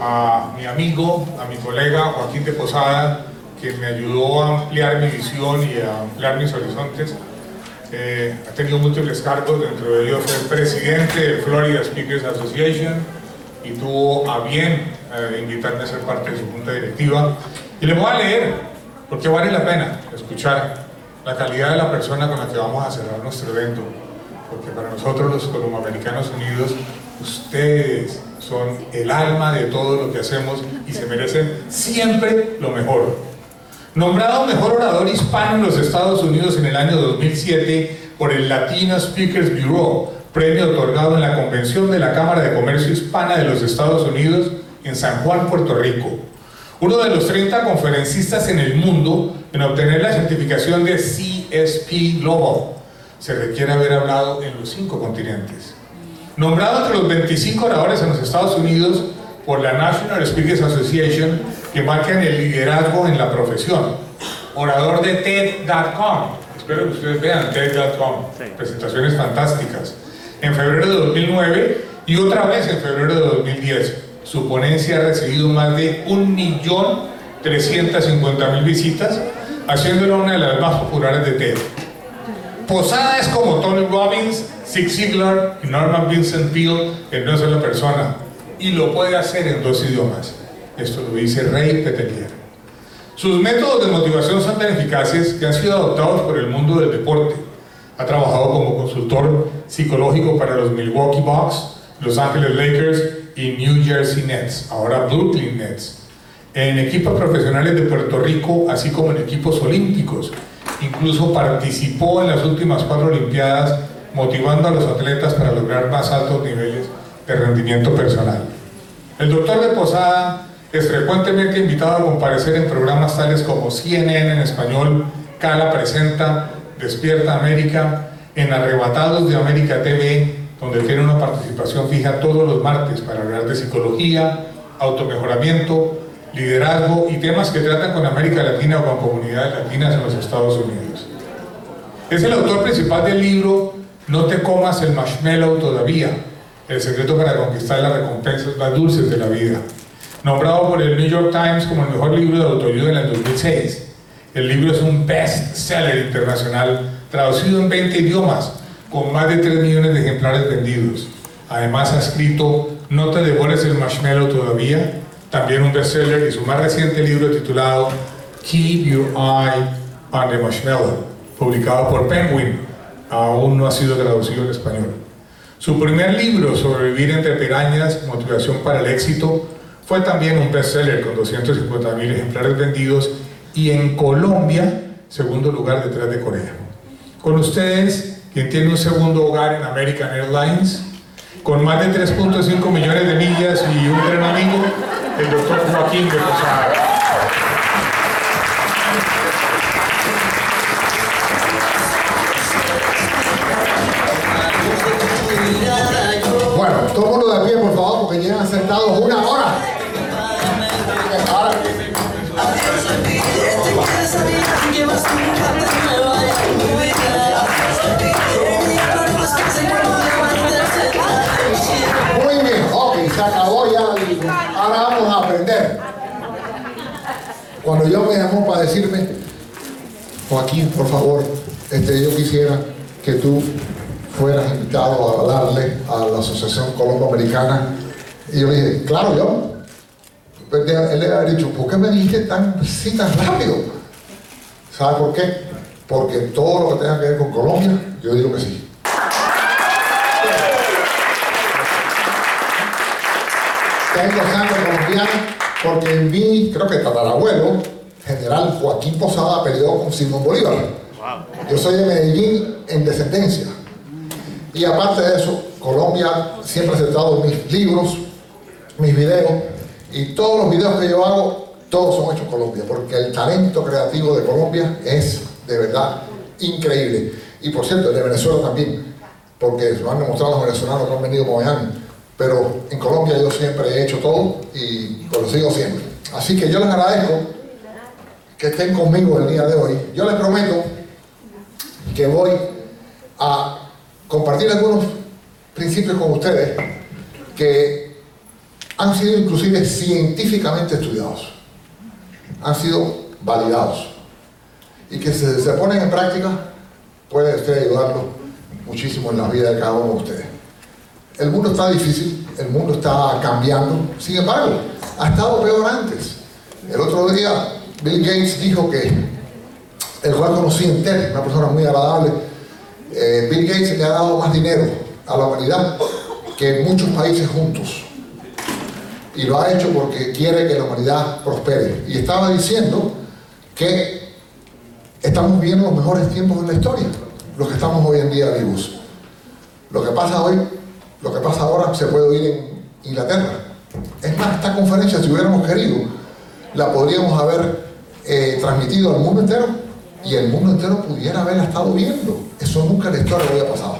a mi amigo, a mi colega Joaquín de Posada, que me ayudó a ampliar mi visión y a ampliar mis horizontes. Eh, ha tenido múltiples cargos, dentro de ellos fue presidente de Florida Speakers Association y tuvo a bien eh, invitarme a ser parte de su junta directiva. Y le voy a leer, porque vale la pena escuchar la calidad de la persona con la que vamos a cerrar nuestro evento, porque para nosotros los colomboamericanos unidos, ustedes son el alma de todo lo que hacemos y se merecen siempre lo mejor. Nombrado mejor orador hispano en los Estados Unidos en el año 2007 por el Latino Speakers Bureau, premio otorgado en la Convención de la Cámara de Comercio Hispana de los Estados Unidos en San Juan, Puerto Rico. Uno de los 30 conferencistas en el mundo en obtener la certificación de CSP Global. Se requiere haber hablado en los cinco continentes. Nombrado entre los 25 oradores en los Estados Unidos por la National Speakers Association que marcan el liderazgo en la profesión. Orador de TED.com. Espero que ustedes vean TED.com. Presentaciones fantásticas. En febrero de 2009 y otra vez en febrero de 2010. Su ponencia ha recibido más de 1.350.000 visitas, haciéndola una de las más populares de TED. Posada es como Tony Robbins, Zig Ziglar y Norman Vincent Peale en una sola persona y lo puede hacer en dos idiomas. Esto lo dice Rey Petelier. Sus métodos de motivación son tan eficaces que han sido adoptados por el mundo del deporte. Ha trabajado como consultor psicológico para los Milwaukee Bucks, Los Angeles Lakers y New Jersey Nets, ahora Brooklyn Nets, en equipos profesionales de Puerto Rico, así como en equipos olímpicos. Incluso participó en las últimas cuatro Olimpiadas, motivando a los atletas para lograr más altos niveles de rendimiento personal. El doctor de Posada es frecuentemente invitado a comparecer en programas tales como CNN en español, Cala Presenta, Despierta América, en Arrebatados de América TV, donde tiene una participación fija todos los martes para hablar de psicología, automejoramiento, liderazgo y temas que tratan con América Latina o con comunidades latinas en los Estados Unidos. Es el autor principal del libro No te comas el marshmallow todavía, el secreto para conquistar las recompensas más dulces de la vida. Nombrado por el New York Times como el mejor libro de autoayuda en el 2006. El libro es un best-seller internacional, traducido en 20 idiomas, con más de 3 millones de ejemplares vendidos. Además ha escrito No te devores el marshmallow todavía, también un bestseller y su más reciente libro titulado Keep Your Eye on the Marshmallow, publicado por Penguin, aún no ha sido traducido en español. Su primer libro, Sobrevivir entre pirañas, Motivación para el éxito, fue también un bestseller con 250 mil ejemplares vendidos y en Colombia, segundo lugar detrás de Corea. Con ustedes, quien tiene un segundo hogar en American Airlines, con más de 3.5 millones de millas y un gran amigo, el doctor Joaquín de Posada. Todo de pie, por favor, porque llevan sentados una hora. Muy bien, ok, se acabó ya. Ahora vamos a aprender. Cuando yo me llamó para decirme, Joaquín, por favor, este, yo quisiera que tú fueras invitado a hablarle a la Asociación Colombo-Americana. Y yo le dije, claro, yo. Pues, Él le había dicho, ¿por qué me dijiste tan, sí, tan rápido? ¿Sabe por qué? Porque todo lo que tenga que ver con Colombia, yo digo que sí. Tengo sangre colombiana porque mi, creo que tatarabuelo, general Joaquín Posada, peleó con Simón Bolívar. Yo soy de Medellín en descendencia. Y aparte de eso, Colombia siempre ha aceptado mis libros, mis videos, y todos los videos que yo hago, todos son hechos en Colombia, porque el talento creativo de Colombia es de verdad increíble. Y por cierto, el de Venezuela también, porque lo han demostrado los venezolanos que han venido como Miami. Pero en Colombia yo siempre he hecho todo y lo sigo siempre. Así que yo les agradezco que estén conmigo el día de hoy. Yo les prometo que voy a compartir algunos principios con ustedes que han sido inclusive científicamente estudiados, han sido validados y que si se ponen en práctica puede usted ayudarlo muchísimo en la vida de cada uno de ustedes. El mundo está difícil, el mundo está cambiando, sin embargo, ha estado peor antes. El otro día Bill Gates dijo que, el cual conocí en TED, una persona muy agradable, eh, Bill Gates le ha dado más dinero a la humanidad que muchos países juntos. Y lo ha hecho porque quiere que la humanidad prospere. Y estaba diciendo que estamos viviendo los mejores tiempos de la historia, los que estamos hoy en día vivos. Lo que pasa hoy, lo que pasa ahora se puede oír en Inglaterra. Es más, esta conferencia, si hubiéramos querido, la podríamos haber eh, transmitido al mundo entero y el mundo entero pudiera haberla estado viendo. Eso nunca en la historia había pasado.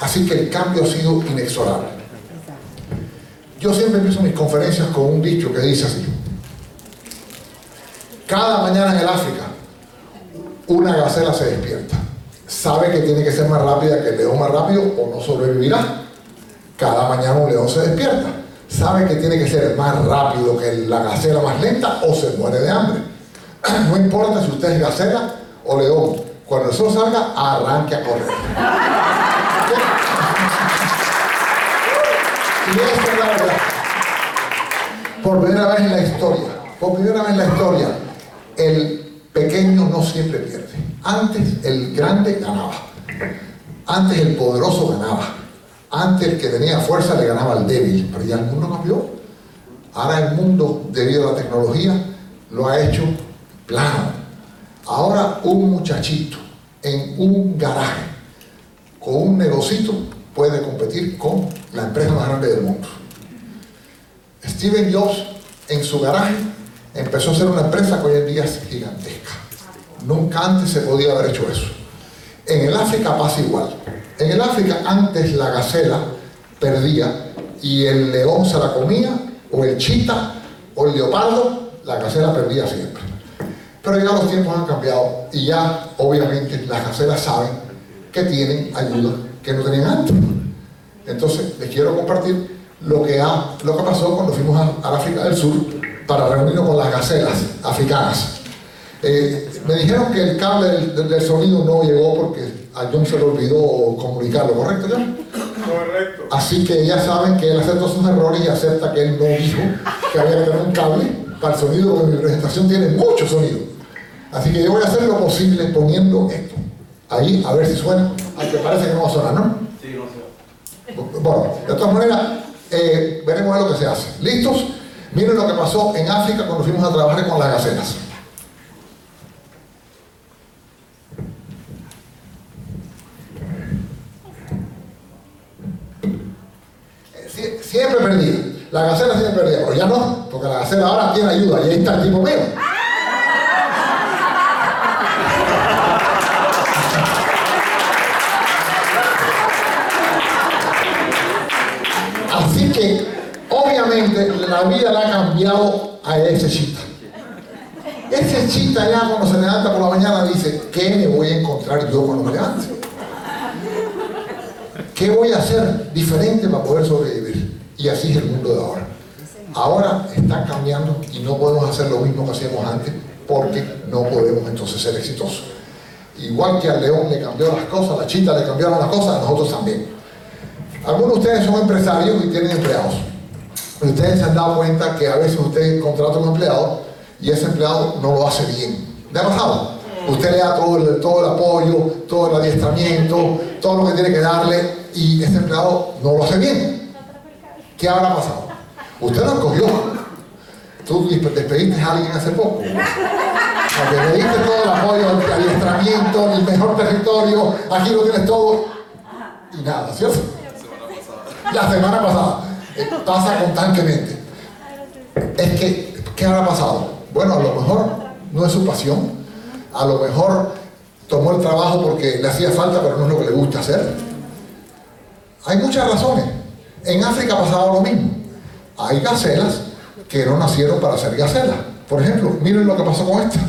Así que el cambio ha sido inexorable. Yo siempre empiezo mis conferencias con un dicho que dice así. Cada mañana en el África, una gacela se despierta. Sabe que tiene que ser más rápida que el león más rápido o no sobrevivirá. Cada mañana un león se despierta. Sabe que tiene que ser más rápido que la gacela más lenta o se muere de hambre. No importa si usted es gacela o león. Cuando el sol salga, arranque a correr. Y esa es la verdad. Por primera vez en la historia, por primera vez en la historia, el pequeño no siempre pierde. Antes el grande ganaba. Antes el poderoso ganaba. Antes el que tenía fuerza le ganaba al débil. Pero ya el mundo cambió. Ahora el mundo, debido a la tecnología, lo ha hecho plano. Ahora un muchachito en un garaje con un negocito puede competir con la empresa más grande del mundo. Steven Jobs en su garaje empezó a hacer una empresa que hoy en día es gigantesca. Nunca antes se podía haber hecho eso. En el África pasa igual. En el África antes la gacela perdía y el león se la comía, o el chita, o el leopardo, la gacela perdía siempre. Pero ya los tiempos han cambiado y ya obviamente las gacelas saben que tienen ayuda que no tenían antes. Entonces les quiero compartir lo que, ha, lo que pasó cuando fuimos a, al África del Sur para reunirnos con las gacelas africanas. Eh, me dijeron que el cable del, del, sonido no llegó porque a John se le olvidó comunicarlo, ¿correcto John? Correcto. Así que ya saben que él acepta sus errores y acepta que él no dijo que había que tener un cable para el sonido, porque mi presentación tiene mucho sonido. Así que yo voy a hacer lo posible poniendo esto ahí, a ver si suena, aunque parece que no va a sonar, ¿no? Sí, no sé. Bueno, de todas maneras, eh, veremos lo que se hace. ¿Listos? Miren lo que pasó en África cuando fuimos a trabajar con las gacelas. Sie siempre perdía. La gacela siempre perdía, pero ya no, porque la gacela ahora tiene ayuda y ahí está el tipo mío. Obviamente, la vida le ha cambiado a ese chita. Ese chita ya cuando se levanta por la mañana dice, ¿qué me voy a encontrar yo cuando me levante? ¿Qué voy a hacer diferente para poder sobrevivir? Y así es el mundo de ahora. Ahora están cambiando y no podemos hacer lo mismo que hacíamos antes porque no podemos entonces ser exitosos. Igual que al león le cambió las cosas, a la chita le cambiaron las cosas, a nosotros también. Algunos de ustedes son empresarios y tienen empleados. Ustedes se han dado cuenta que a veces usted contrata a un empleado y ese empleado no lo hace bien. ¿Le ha pasado? Usted le da todo el, todo el apoyo, todo el adiestramiento, todo lo que tiene que darle y ese empleado no lo hace bien. ¿Qué habrá pasado? Usted lo escogió. Tú despediste a alguien hace poco. Porque le diste todo el apoyo, el adiestramiento, el mejor territorio, aquí lo tienes todo y nada, ¿cierto? La semana pasada. Pasa constantemente. Es que, ¿qué habrá pasado? Bueno, a lo mejor no es su pasión. A lo mejor tomó el trabajo porque le hacía falta, pero no es lo que le gusta hacer. Hay muchas razones. En África ha pasado lo mismo. Hay gacelas que no nacieron para ser gacelas. Por ejemplo, miren lo que pasó con esta.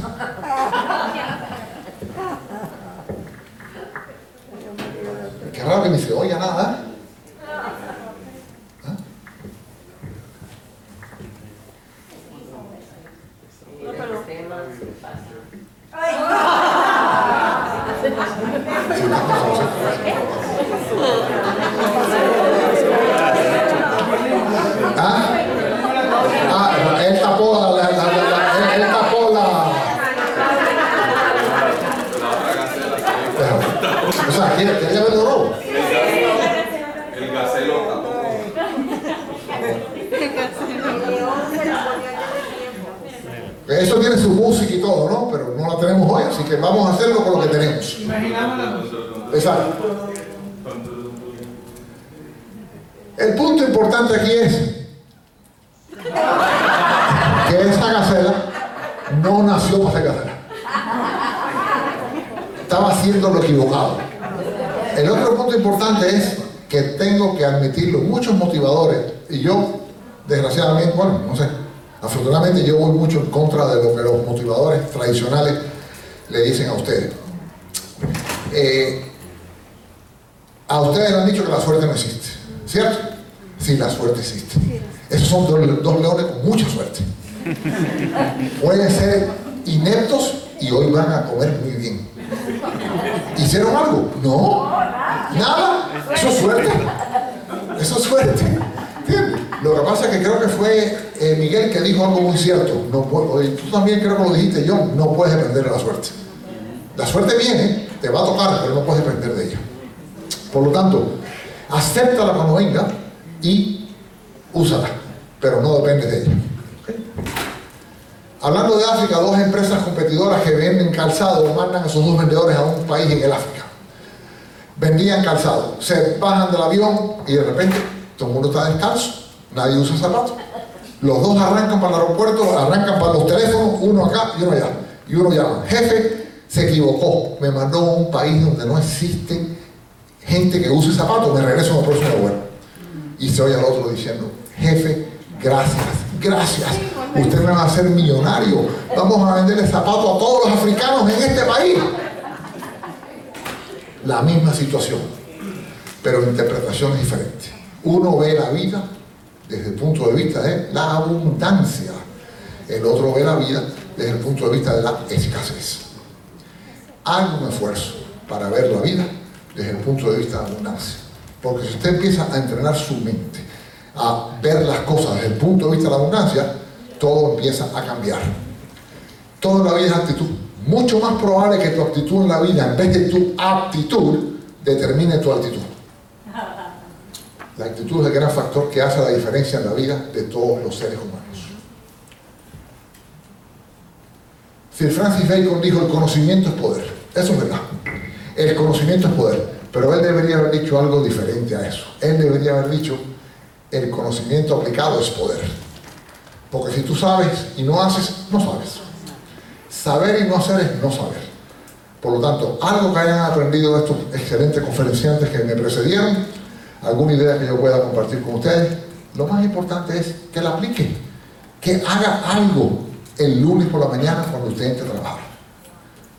Qué raro que ni se oiga nada. ¿Ah? Eso tiene su música y todo, ¿no? Pero no la tenemos hoy, así que vamos a hacerlo con lo que tenemos. Exacto. El punto importante aquí es que esa gacela no nació para ser gacela. Estaba haciendo lo equivocado. El otro punto importante es que tengo que admitirlo. Muchos motivadores, y yo, desgraciadamente, bueno, no sé, afortunadamente yo voy mucho en contra de lo que los motivadores tradicionales le dicen a ustedes. Eh, a ustedes le han dicho que la suerte no existe, ¿cierto? Sí, la suerte existe. Esos son dos, dos leones con mucha suerte. Pueden ser ineptos y hoy van a comer muy bien. ¿Hicieron algo? No. Nada. Eso es suerte. Eso es suerte. Lo que pasa es que creo que fue eh, Miguel que dijo algo muy cierto. No puedo, tú también creo que lo dijiste, yo no puedes depender de la suerte. La suerte viene, te va a tocar, pero no puedes depender de ella. Por lo tanto, acéptala cuando venga y úsala, pero no depende de ella. Hablando de África, dos empresas competidoras que venden calzado mandan a sus dos vendedores a un país en el África. Vendían calzado, se bajan del avión y de repente todo el mundo está descalzo, nadie usa zapatos. Los dos arrancan para el aeropuerto, arrancan para los teléfonos, uno acá y uno allá. Y uno llama, jefe, se equivocó, me mandó a un país donde no existe gente que use zapatos, me regreso a la próxima vuelo. Y se oye al otro diciendo, jefe, gracias, gracias. Usted me va a hacer millonario. Vamos a venderle zapatos a todos los africanos en este país. La misma situación, pero interpretación es diferente. Uno ve la vida desde el punto de vista de la abundancia. El otro ve la vida desde el punto de vista de la escasez. Haga un esfuerzo para ver la vida desde el punto de vista de abundancia. Porque si usted empieza a entrenar su mente, a ver las cosas desde el punto de vista de la abundancia, todo empieza a cambiar. Toda la vida es actitud. Mucho más probable que tu actitud en la vida, en vez de tu aptitud, determine tu actitud. La actitud es el gran factor que hace la diferencia en la vida de todos los seres humanos. Sir Francis Bacon dijo, el conocimiento es poder. Eso es verdad. El conocimiento es poder. Pero él debería haber dicho algo diferente a eso. Él debería haber dicho, el conocimiento aplicado es poder. Porque si tú sabes y no haces, no sabes. Saber y no hacer es no saber. Por lo tanto, algo que hayan aprendido estos excelentes conferenciantes que me precedieron, alguna idea que yo pueda compartir con ustedes, lo más importante es que la aplique, que haga algo el lunes por la mañana cuando usted entre a trabajar.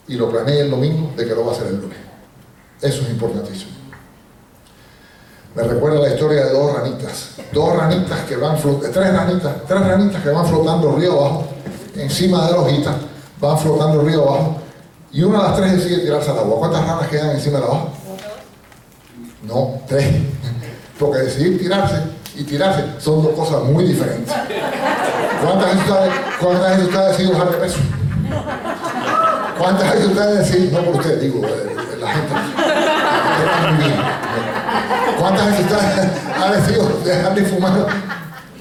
Y lo planee el domingo de que lo va a hacer el lunes. Eso es importantísimo. Me recuerda la historia de dos ranitas. Dos ranitas que van flotando, tres ranitas, tres ranitas que van flotando río abajo, encima de la hojita, van flotando río abajo, y una de las tres decide tirarse al agua. ¿Cuántas ranas quedan encima de la hoja? No, tres. Porque decidir tirarse y tirarse son dos cosas muy diferentes. ¿Cuántas veces ustedes, cuántas veces ustedes han decidido bajar de peso? ¿Cuántas veces ustedes deciden, no por usted, digo, eh, la gente, muy bien. ¿Cuántas veces ustedes han decidido dejar de fumar?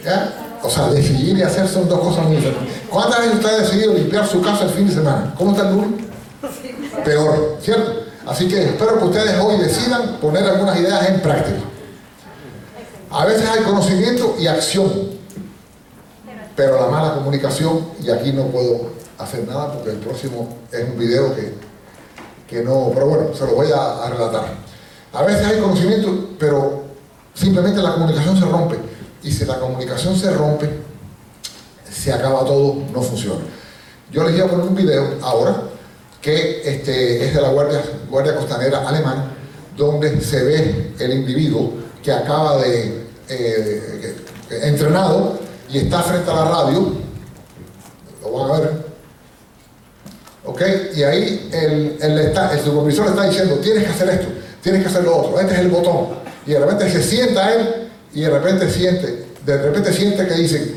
¿Ya? O sea, decidir y hacer son dos cosas muy diferentes. ¿Cuántas veces usted ha decidido limpiar su casa el fin de semana? ¿Cómo está el lunes? Peor, ¿cierto? Así que espero que ustedes hoy decidan poner algunas ideas en práctica. A veces hay conocimiento y acción, pero la mala comunicación, y aquí no puedo hacer nada porque el próximo es un video que, que no, pero bueno, se lo voy a, relatar. A veces hay conocimiento, pero simplemente la comunicación se rompe. Y si la comunicación se rompe, se acaba todo, no funciona. Yo les voy a poner un video ahora que este, es de la Guardia, Guardia Costanera Alemana, donde se ve el individuo que acaba de eh, entrenado y está frente a la radio. Lo van a ver. ¿Ok? Y ahí el, el, está- el supervisor está diciendo, tienes que hacer esto, tienes que hacer lo otro, este es el botón. Y de repente se sienta él y de repente siente, de repente siente que dicen,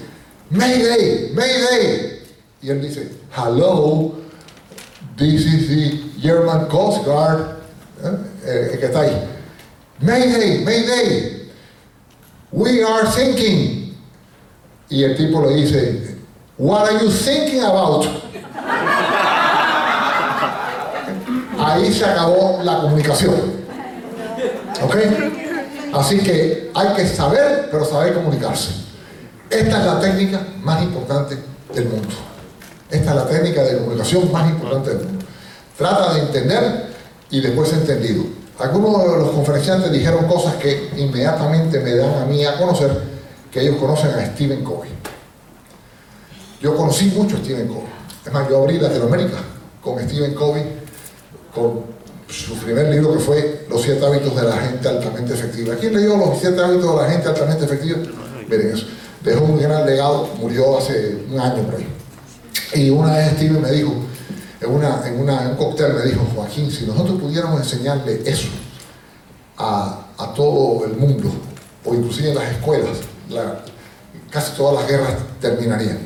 Mayday, Mayday. Y él dice, hello, this is the German Coast Guard, ¿eh? Eh, que está ahí. Mayday, Mayday, we are sinking. Y el tipo le dice, What are you thinking about? Ahí se acabó la comunicación. ¿Ok? Así que hay que saber, pero saber comunicarse. Esta es la técnica más importante del mundo. Esta es la técnica de comunicación más importante del mundo. Trata de entender y después entendido. Algunos de los conferenciantes dijeron cosas que inmediatamente me dan a mí a conocer que ellos conocen a Stephen Covey. Yo conocí mucho a Stephen Covey. Es más, yo abrí Latinoamérica con Stephen Covey, con su primer libro que fue Los siete hábitos de la gente altamente efectiva. ¿Quién leyó Los siete hábitos de la gente altamente efectiva? Miren eso. Dejó un gran legado, murió hace un año por ahí. Y una vez Stephen me dijo, en, una, en, una, un cóctel me dijo, Joaquín, si nosotros pudiéramos enseñarle eso a, a todo el mundo, o inclusive en las escuelas, la, casi todas las guerras terminarían.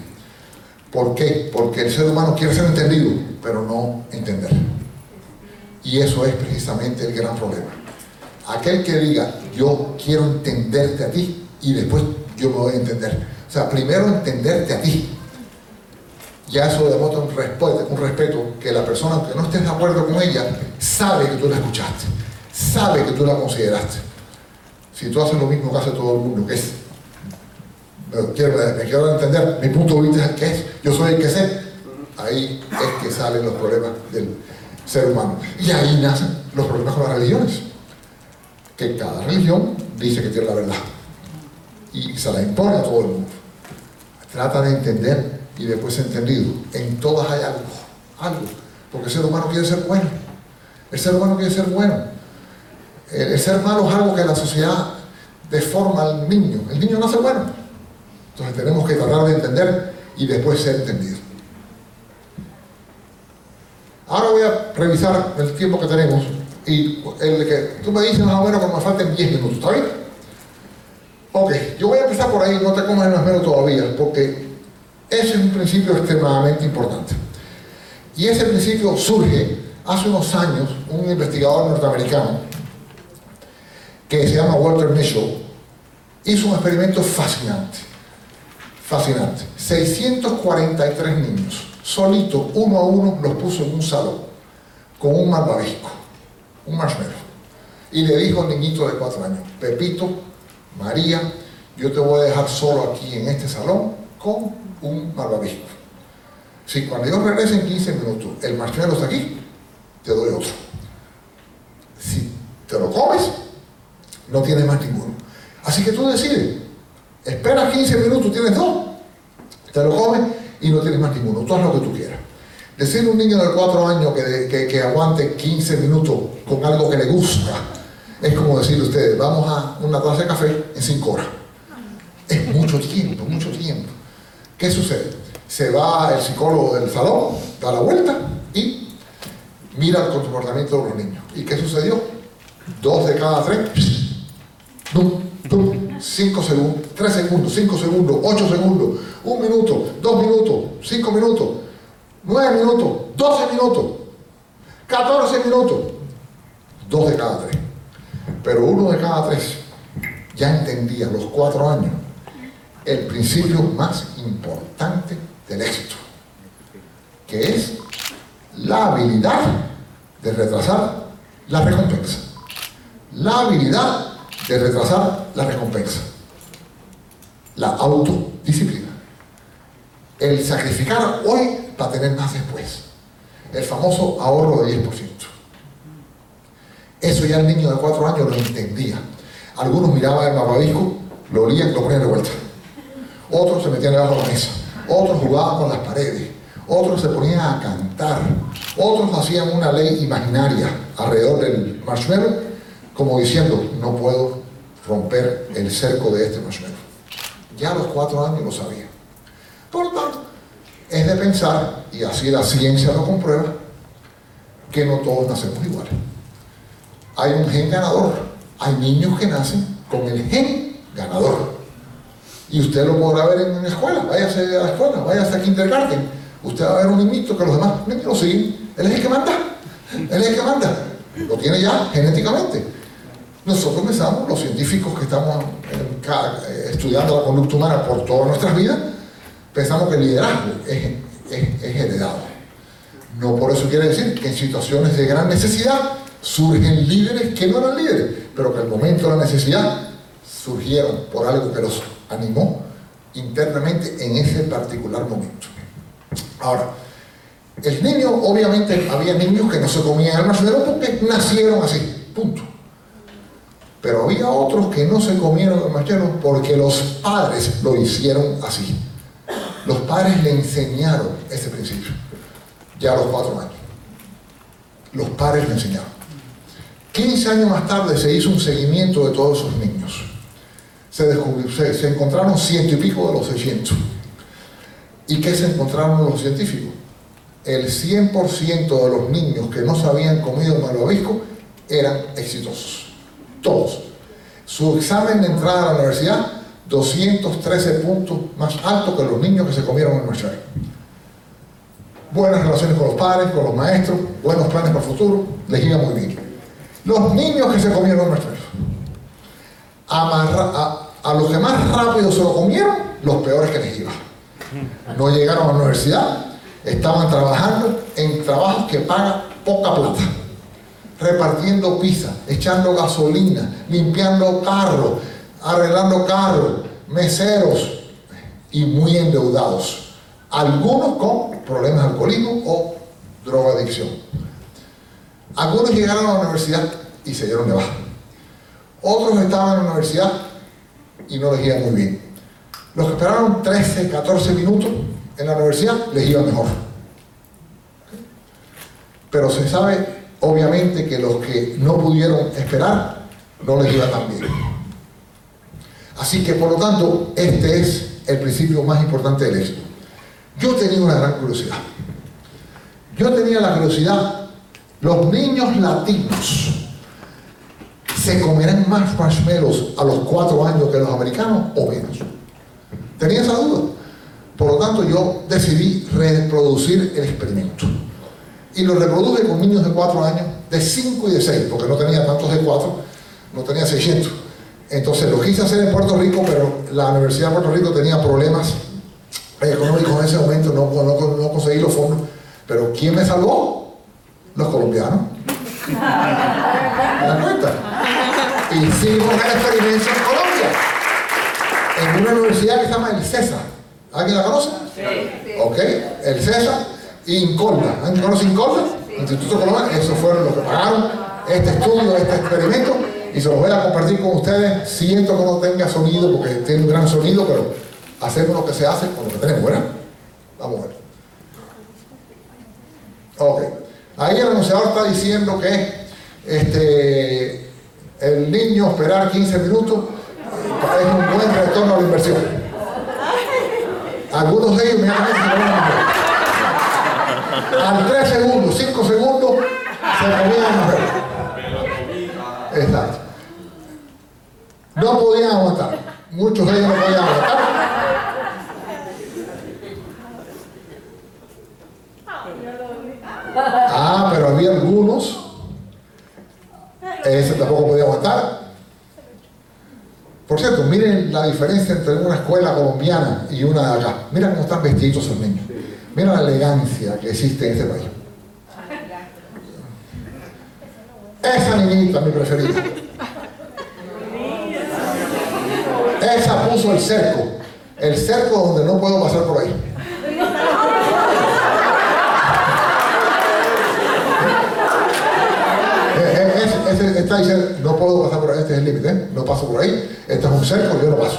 ¿Por qué? Porque el ser humano quiere ser entendido, pero no entender. Y eso es precisamente el gran problema. Aquel que diga, yo quiero entenderte a ti y después yo me voy a entender. O sea, primero entenderte a ti. Ya eso demuestra un respeto, un respeto que la persona, aunque no estés de acuerdo con ella, sabe que tú la escuchaste, sabe que tú la consideraste. Si tú haces lo mismo que hace todo el mundo, que es, me quiero, me quiero entender, mi punto de vista es el que es, yo soy el que sé, ahí es que salen los problemas del ser humano. Y ahí nacen los problemas con las religiones. Que cada religión dice que tiene la verdad. Y se la impone a todo el mundo. Trata de entender y después entendido. En todas hay algo. Algo. Porque el ser humano quiere ser bueno. El ser humano quiere ser bueno. El, ser malo es algo que la sociedad deforma al niño. El niño nace bueno. Entonces tenemos que tratar de entender y después ser entendido. Ahora voy a revisar el tiempo que tenemos y el que tú me dices más o menos que me falten 10 minutos, ¿está bien? Ok, yo voy a empezar por ahí, no te comas el esmero todavía, porque ese es un principio extremadamente importante. Y ese principio surge hace unos años, un investigador norteamericano que se llama Walter Mitchell hizo un experimento fascinante, fascinante. 643 niños solito, uno a uno, los puso en un salón con un malvavisco, un marshmallow. Y le dijo al niñito de cuatro años, Pepito, María, yo te voy a dejar solo aquí en este salón con un malvavisco. Si cuando yo regrese en 15 minutos, el marshmallow está aquí, te doy otro. Si te lo comes, no tienes más ninguno. Así que tú decides, esperas 15 minutos, tienes dos, te lo comes y no tienes más ninguno. Tú haz lo que tú quieras. Decirle a un niño de 4 años que, que, que, aguante 15 minutos con algo que le gusta, es como decirle a ustedes, vamos a una taza de café en 5 horas. Es mucho tiempo, mucho tiempo. ¿Qué sucede? Se va el psicólogo del salón, da la vuelta y mira el comportamiento de los niños. ¿Y qué sucedió? Dos de cada tres. 5 segundos, 3 segundos, 5 segundos, 8 segundos, 1 minuto, 2 minutos, 5 minutos, 9 minutos, 12 minutos, 14 minutos, 2 de cada 3. Pero uno de cada 3 ya entendía los 4 años el principio más importante del éxito, que es la habilidad de retrasar la recompensa. La habilidad de retrasar la recompensa. La autodisciplina. El sacrificar hoy para tener más después. El famoso ahorro de 10%. Eso ya el niño de 4 años lo entendía. Algunos miraban el malvavisco, lo olían y lo ponían de vuelta. Otros se metían debajo de la mesa. Otros jugaban con las paredes. Otros se ponían a cantar. Otros hacían una ley imaginaria alrededor del marshmallow, como diciendo, no puedo romper el cerco de este marshmallow. Ya a los cuatro años lo sabía. Por lo tanto, es de pensar, y así la ciencia lo comprueba, que no todos nacemos iguales. Hay un gen ganador. Hay niños que nacen con el gen ganador. Y usted lo podrá ver en la escuela. Váyase a la escuela, váyase a kindergarten. Usted va a ver un niñito que los demás niños lo siguen. Él es el que manda. Él es el que manda. Lo tiene ya genéticamente. Nosotros pensamos, los científicos que estamos estudiando la conducta humana por todas nuestras vidas, pensamos que el liderazgo es, es, heredado. No por eso quiere decir que en situaciones de gran necesidad surgen líderes que no eran líderes, pero que al momento de la necesidad surgieron por algo que animó internamente en ese particular momento. Ahora, el niño, obviamente, había niños que no se comían el marshmallow porque nacieron así, punto. Pero había otros que no se comieron el marshmallow porque los padres lo hicieron así. Los padres le enseñaron ese principio, ya a los cuatro años. Los padres le enseñaron. 15 años más tarde se hizo un seguimiento de todos esos niños. Se, encontraron ciento y pico de los 600. ¿Y qué se encontraron los científicos? El 100% de los niños que no se habían comido malvavisco eran exitosos. Todos. Su examen de entrada a la universidad, 213 puntos más alto que los niños que se comieron el marshmallow. Buenas relaciones con los padres, con los maestros, buenos planes para el futuro, les iba muy bien. Los niños que se comieron el amarra, a, los que más rápido se lo comieron, los peores que les iba. No llegaron a la universidad, estaban trabajando en trabajos que pagan poca plata, repartiendo pizza, echando gasolina, limpiando carros, arreglando carros, meseros y muy endeudados. Algunos con problemas de alcoholismo o drogadicción. Algunos llegaron a la universidad y se dieron de baja. Otros estaban en la universidad y no les iba muy bien. Los que esperaron 13, 14 minutos en la universidad les iba mejor. Pero se sabe, obviamente, que los que no pudieron esperar no les iba tan bien. Así que, por lo tanto, este es el principio más importante del éxito. Yo tenía una gran curiosidad. Yo tenía la curiosidad, los niños latinos se comerán más marshmallows a los cuatro años que los americanos o menos. Tenía esa duda. Por lo tanto, yo decidí reproducir el experimento. Y lo reproduje con niños de 4 años, de 5 y de 6, porque no tenía tantos de 4, no tenía 600. Entonces lo quise hacer en Puerto Rico, pero la Universidad de Puerto Rico tenía problemas económicos en ese momento, no conseguí los fondos. Pero ¿quién me salvó? Los colombianos. ¿Me dan cuenta? Hicimos el experimento en Colombia, en una universidad que se llama el César. ¿Alguien la conoce? Sí. Ok, el César y Incolda. ¿Alguien conoce Incolda? Instituto Colombiano. Esos fueron los que pagaron este estudio, este experimento. Y se los voy a compartir con ustedes. Siento que no tenga sonido porque tiene un gran sonido, pero hacemos lo que se hace con lo que tenemos, ¿verdad? Vamos a ver. Ok. Ahí el anunciador está diciendo que este, el niño esperar 15 minutos es un buen retorno a la inversión. Algunos de ellos inmediatamente se ponen a Al 3 segundos, 5 segundos, se comían a mujer. Exacto. No podían aguantar. Muchos de ellos no podían aguantar. Ah, pero había algunos. Ese tampoco podía aguantar. Por cierto, miren la diferencia entre una escuela colombiana y una de acá. Miren cómo están vestidos esos niños. Miren la elegancia que existe en este país. Esa niñita, mi preferida. Esa puso el cerco. El cerco donde no puedo pasar por ahí. Ese no puedo pasar por ahí, este es el límite, ¿eh? no paso por ahí, este es un cerco, yo no paso.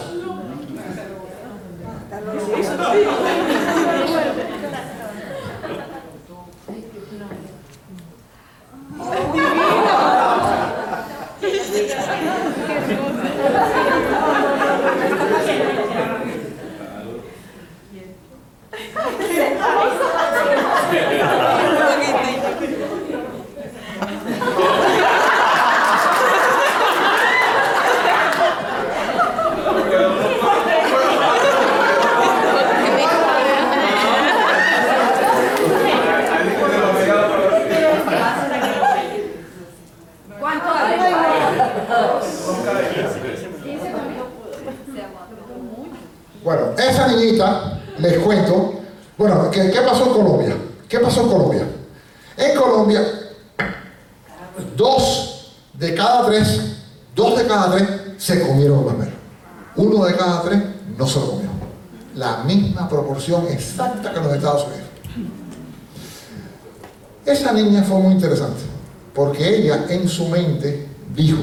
¿Cuánto hay? Bueno, esa niñita les cuento. Bueno, ¿qué, ¿qué pasó en Colombia? ¿Qué pasó en Colombia? En Colombia, dos de cada tres, dos de cada tres se comieron el masmero. Uno de cada tres no se lo comió. La misma proporción exacta que en los Estados Unidos. Esa niña fue muy interesante, porque ella en su mente dijo,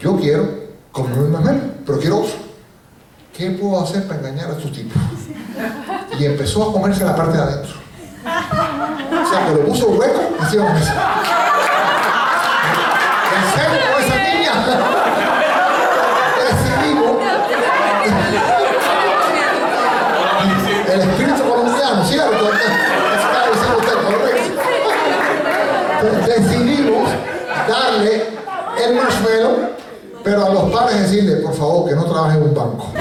yo quiero comer un masmero, pero quiero otro. ¿Qué puedo hacer para engañar a estos tipos? Y empezó a comerse la parte de adentro. O sea, que lo puso hueco encima de la mesa. ¿En serio con esa niña? Decidimos. El espíritu colombiano, ¿cierto? Está diciendo usted correcto. Decidimos darle el marshmallow, pero a los padres decirle, por favor, que no trabajen en un banco.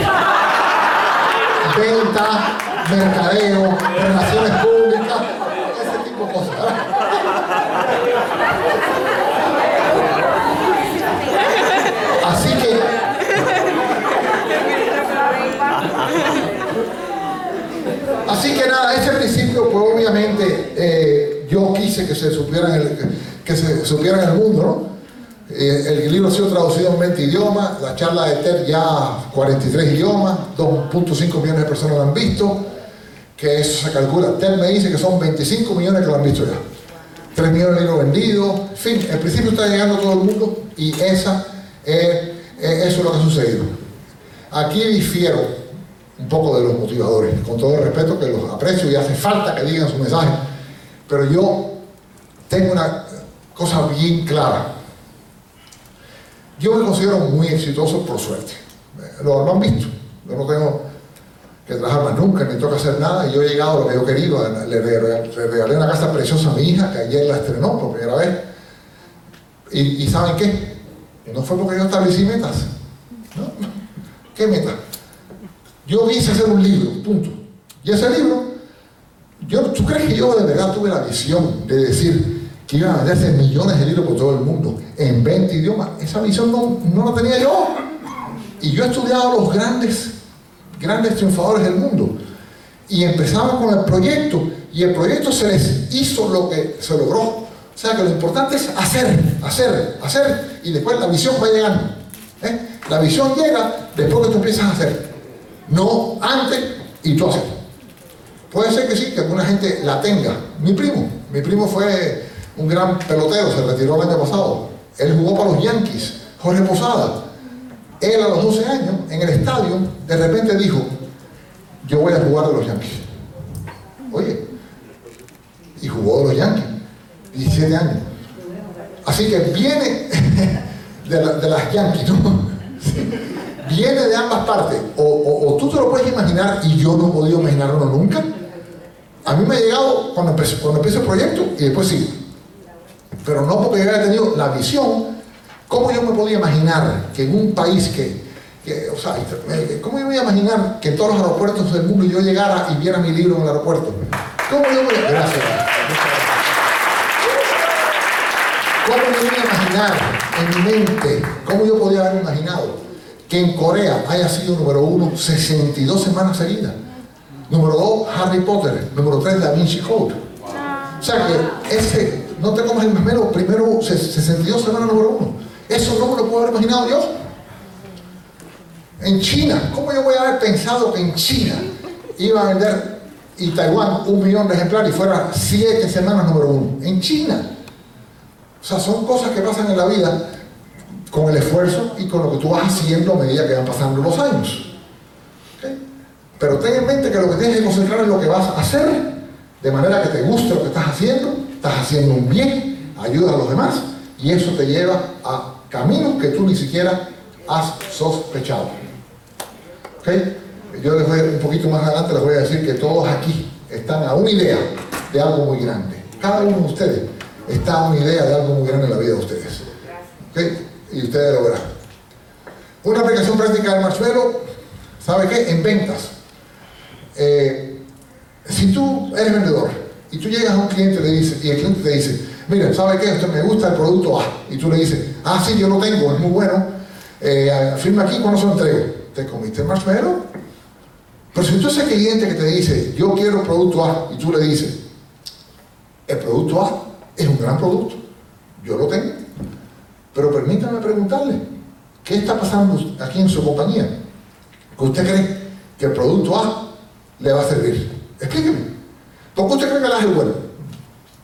Venta, mercadeo, relaciones públicas, ese tipo de cosas. Así que Así que nada, ese principio, pues obviamente eh, que se supiera en el, que se supiera en el mundo, ¿no? Eh, el libro ha sido traducido en 20 idiomas, la charla de TED ya 43 idiomas, 2.5 millones de personas lo han visto, que eso se calcula. TED me dice que son 25 millones que lo han visto ya. 3 millones de libros vendidos, en fin, el principio está llegando a todo el mundo y esa, eso es lo que ha sucedido. Aquí difiero un poco de los motivadores, con todo el respeto que los aprecio y hace falta que digan su mensaje, pero yo tengo una cosa bien clara. Yo me considero muy exitoso por suerte. Lo, han visto. Yo no tengo que trabajar más nunca, ni toca hacer nada, yo he llegado a lo que yo querido. Le, regalé, una casa preciosa a mi hija, que ayer la estrenó por primera vez. Y, ¿saben qué? No fue porque yo establecí metas. ¿Qué meta? Yo quise hacer un libro, punto. Y ese libro, ¿tú crees que yo de verdad tuve la visión de decir que iban a venderse millones de libros por todo el mundo en 20 idiomas? Esa visión no, no la tenía yo. Y yo he estudiado a los grandes, grandes triunfadores del mundo. Y empezamos con el proyecto. Y el proyecto se les hizo lo que se logró. O sea que lo importante es hacer, hacer, hacer. Y después la visión va llegando. ¿eh? La visión llega después que tú empiezas a hacer no antes y tú haces. Puede ser que sí, que alguna gente la tenga. Mi primo, mi primo fue un gran pelotero, se retiró el año pasado. Él jugó para los Yankees, Jorge Posada. Él a los 12 años, en el estadio, de repente dijo, yo voy a jugar de los Yankees. Oye, y jugó de los Yankees, 17 años. Así que viene de, la, de las Yankees, ¿no? viene de ambas partes. O, tú te lo puedes imaginar y yo no he podido imaginarlo nunca. A mí me ha llegado cuando empecé, cuando empecé el proyecto y después sí. Pero no porque yo haya tenido la visión. ¿Cómo yo me podía imaginar que en un país que, que o sea, ¿cómo yo me iba a imaginar que en todos los aeropuertos del mundo yo llegara y viera mi libro en el aeropuerto? ¿Cómo yo me Gracias. ¿Cómo yo iba a imaginar en mi mente? ¿Cómo yo podía haber imaginado que en Corea haya sido número uno 62 semanas seguidas. Número dos, Harry Potter. Número tres, Da Vinci Code. O sea que ese, no te comas el primero, primero 62 semanas número uno. Eso no me lo puedo haber imaginado yo. En China, ¿cómo yo voy a haber pensado que en China iba a vender y Taiwán un millón de ejemplares y fuera siete semanas número uno? En China. O sea, son cosas que pasan en la vida con el esfuerzo y con lo que tú vas haciendo a medida que van pasando los años. Pero ten en mente que lo que tienes que concentrar es lo que vas a hacer, de manera que te guste lo que estás haciendo, estás haciendo un bien, ayudas a los demás, y eso te lleva a caminos que tú ni siquiera has sospechado. ¿Okay? Yo les voy un poquito más adelante, les voy a decir que todos aquí están a una idea de algo muy grande. Cada uno de ustedes está a una idea de algo muy grande en la vida de ustedes. Y ustedes lo verán. Una aplicación práctica del marshmallow, ¿sabe qué? En ventas. Eh, si tú eres vendedor y tú llegas a un cliente y, le dices, y el cliente te dice, mira, ¿sabe qué? Usted me gusta el producto A. Y tú le dices, ah, sí, yo lo tengo, es muy bueno. Eh, firma aquí cuando se lo entrego. ¿Te comiste el marshmallow? Pero si tú ese cliente que te dice, yo quiero producto A, y tú le dices, el producto A es un gran producto, yo lo tengo, pero permítame preguntarle, ¿qué está pasando aquí en su compañía? Que usted cree que el producto A le va a servir. Explíqueme. ¿Por qué usted cree que el bueno?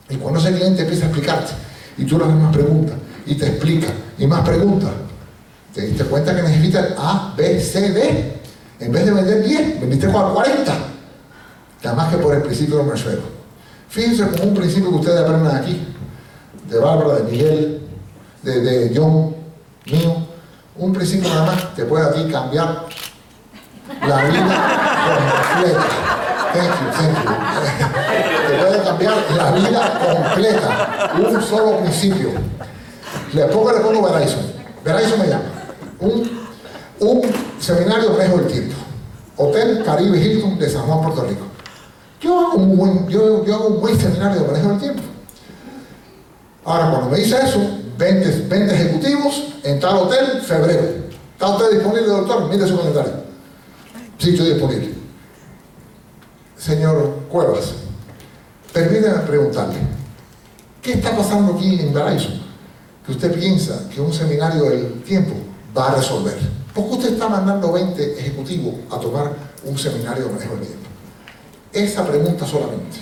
Y cuando ese cliente empieza a explicarte, y tú le haces más preguntas, y te explica, y más preguntas, te diste cuenta que necesitas A, B, C, D. En vez de vender 10, vendiste 40. Nada más que por el principio del marshmallow. Fíjense como un principio que ustedes aprendan aquí, de Bárbara, de Miguel, de, de John, mío, un principio nada más te puede a ti cambiar la vida completa. Thank you, thank you. La vida completa. Un solo principio. Le pongo, le pongo Verizon. Verizon me llama. Un, un seminario del tiempo. Hotel Caribe Hilton de San Juan, Puerto Rico. Yo hago un buen, yo, yo hago un buen seminario de manejo del tiempo. Ahora, cuando me dice eso, 20, 20 ejecutivos en tal hotel, febrero. ¿Está usted disponible, doctor? Mire su calendario. Sí, estoy disponible. Señor Cuevas, permítame preguntarle, ¿qué está pasando aquí en Verizon? Que usted piensa que un seminario del tiempo va a resolver. ¿Por qué usted está mandando 20 ejecutivos a tomar un seminario de manejo del tiempo? Esa pregunta solamente.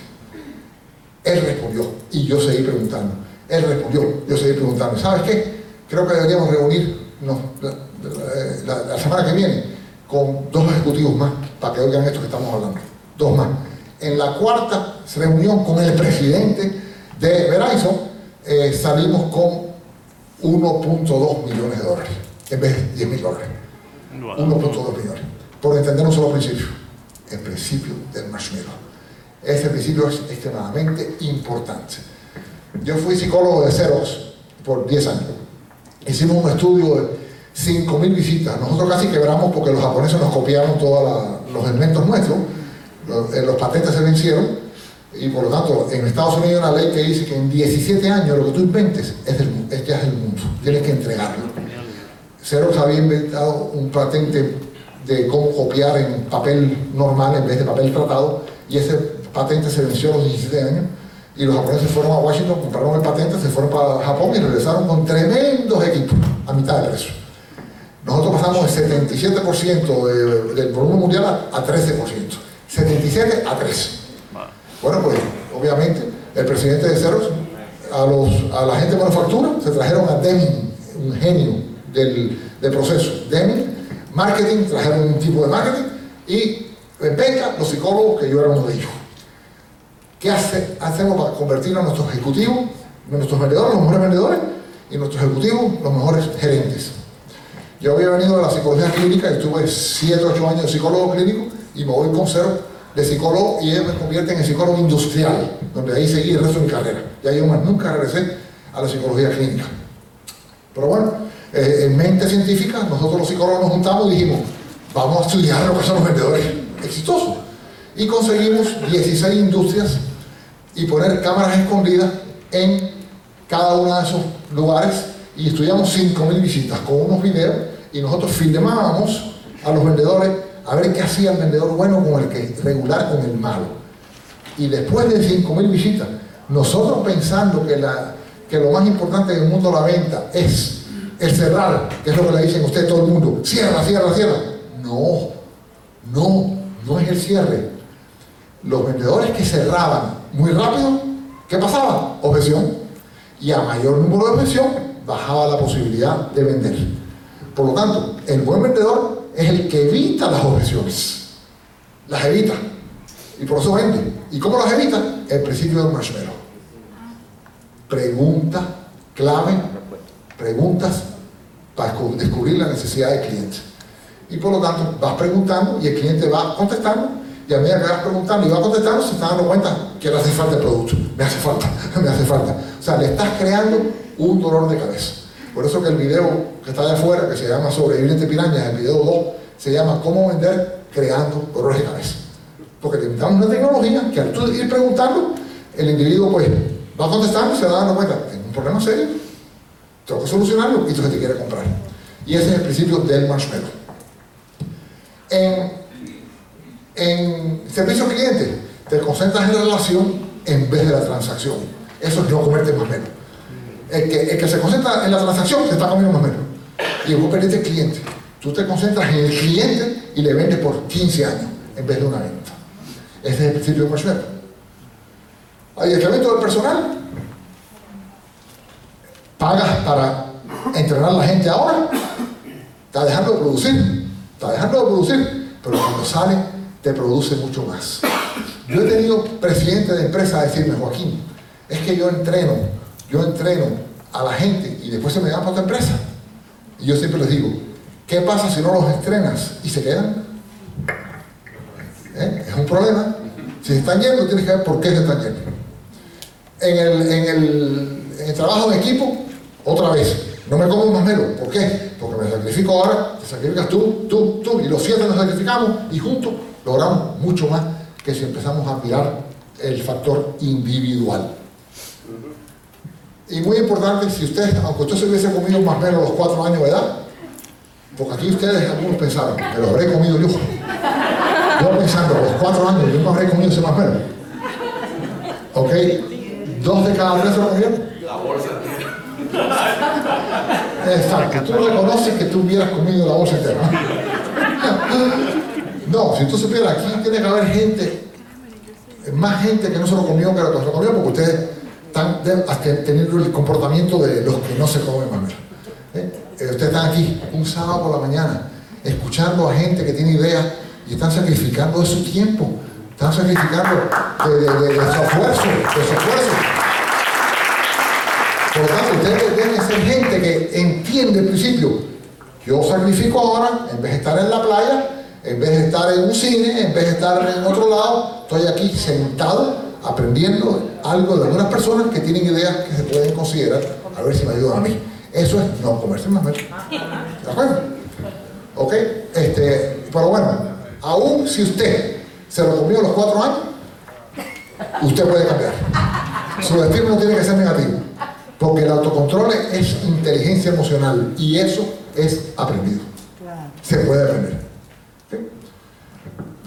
Él respondió y yo seguí preguntando. Él respondió, yo seguí preguntando. ¿Sabes qué? Creo que deberíamos reunirnos la, la, semana que viene con dos ejecutivos más para que oigan esto que estamos hablando. Dos más. En la cuarta reunión con el presidente de Verizon eh, salimos con 1.2 millones de dólares en vez de 10 mil dólares. 1.2 millones. Por entender un solo principio. El principio del marshmallow. Ese principio es extremadamente importante. Yo fui psicólogo de Xerox por 10 años. Hicimos un estudio de 5.000 visitas. Nosotros casi quebramos porque los japoneses nos copiaron todos los elementos nuestros. Los, los, patentes se vencieron. Y por lo tanto, en Estados Unidos hay una ley que dice que en 17 años lo que tú inventes es, del, es ya es del mundo. Tienes que entregarlo. Xerox había inventado un patente de cómo copiar en papel normal en vez de papel tratado. Y ese patente se venció a los 17 años y los japoneses fueron a Washington, compraron el patente, se fueron para Japón y regresaron con tremendos equipos a mitad de precio. Nosotros pasamos el 77% de, del volumen mundial a 13%. 77 a 13. Bueno, pues obviamente el presidente de Xerox, a, los, a la gente de manufactura, se trajeron a Deming, un genio del, del proceso. Deming, marketing, trajeron un tipo de marketing y Beca, los psicólogos, que yo era uno de ellos. ¿Qué hace, hacemos para convertir a nuestros ejecutivos, a nuestros vendedores, los mejores vendedores, y nuestros ejecutivos, los mejores gerentes? Yo había venido de la psicología clínica y estuve 7, 8 años de psicólogo clínico y me voy con cero de psicólogo y ellos me convierten en psicólogo industrial, donde ahí seguí el resto de mi carrera. Ya yo más nunca regresé a la psicología clínica. Pero bueno, eh, en mente científica, nosotros los psicólogos nos juntamos y dijimos, vamos a estudiar lo que son los vendedores exitosos. Y conseguimos 16 industrias y poner cámaras escondidas en cada uno de esos lugares y estudiamos 5.000 visitas con unos videos y nosotros filmábamos a los vendedores a ver qué hacía el vendedor bueno con el que regular con el malo. Y después de 5.000 visitas, nosotros pensando que, la, que lo más importante en el mundo de la venta es el cerrar, que es lo que le dicen a usted todo el mundo, cierra, cierra, cierra. No, no, no es el cierre. Los vendedores que cerraban muy rápido, ¿qué pasaba? Objeción. Y a mayor número de objeción, bajaba la posibilidad de vender. Por lo tanto, el buen vendedor es el que evita las objeciones. Las evita. Y por eso vende. ¿Y cómo las evita? El principio del marshmallow. Pregunta clave, preguntas para descubrir la necesidad del cliente. Y por lo tanto, vas preguntando y el cliente va contestando y a medida que vas preguntando y va contestando, se está dando cuenta que le hace falta el producto. Me hace falta, me hace falta. O sea, le estás creando un dolor de cabeza. Por eso que el video que está allá afuera, que se llama Sobreviviente Pirañas, el video 2, se llama Cómo vender creando dolores de cabeza. Porque te damos una tecnología que al tú ir preguntando, el individuo pues va contestando y se va dando cuenta, tengo un problema serio, tengo que solucionarlo y entonces te quiere comprar. Y ese es el principio del marshmallow. En, En servicio al cliente, te concentras en la relación en vez de la transacción. Eso es no comerte más menos. El que, el que se concentra en la transacción se está comiendo más menos. Y vos perdiste el cliente. Tú te concentras en el cliente y le vendes por 15 años en vez de una venta. Ese es el principio de Marshall. Adiestramiento del personal. Pagas para entrenar a la gente ahora. Está dejando de producir. Está dejando de producir. Pero cuando sale, te produce mucho más. Yo he tenido presidentes de empresas decirme, Joaquín, es que yo entreno, yo entreno a la gente y después se me dan para otra empresa. Y yo siempre les digo, ¿qué pasa si no los estrenas y se quedan? ¿Eh? Es un problema. Si se están yendo, tienes que ver por qué se están yendo. En el, en el, en el trabajo en equipo, otra vez, no me como un mamelo. ¿Por qué? Porque me sacrifico ahora, te sacrificas tú, tú, tú, y los siete nos sacrificamos y juntos logramos mucho más que si empezamos a mirar el factor individual. Y muy importante, si usted, aunque usted se hubiese comido más o menos los cuatro años de edad, porque aquí ustedes algunos pensaron, que lo habré comido yo. Yo pensando, los cuatro años, yo no habré comido ese más o menos. ¿Ok? Dos de cada tres se lo comieron. La bolsa. Exacto, tú reconoces que tú hubieras comido la bolsa entera. No, si tú supieras, aquí tiene que haber gente, más gente que no se lo comió que lo que se lo comió, porque ustedes están hasta teniendo el comportamiento de los que no se comen mamera. ¿Eh? Eh, ustedes están aquí un sábado por la mañana, escuchando a gente que tiene ideas y están sacrificando de su tiempo, están sacrificando de su esfuerzo, de su esfuerzo. Por lo tanto, ustedes deben ser gente que entiende el principio. Yo sacrifico ahora, en vez de estar en la playa, en vez de estar en un cine, en vez de estar en otro lado, estoy aquí sentado aprendiendo algo de algunas personas que tienen ideas que se pueden considerar, a ver si me ayudan a mí. Eso es no comerse más. ¿De acuerdo? ¿Ok? Este, pero bueno, aún si usted se lo comió a los cuatro años, usted puede cambiar. Su destino no tiene que ser negativo, porque el autocontrol es inteligencia emocional y eso es aprendido. Se puede aprender.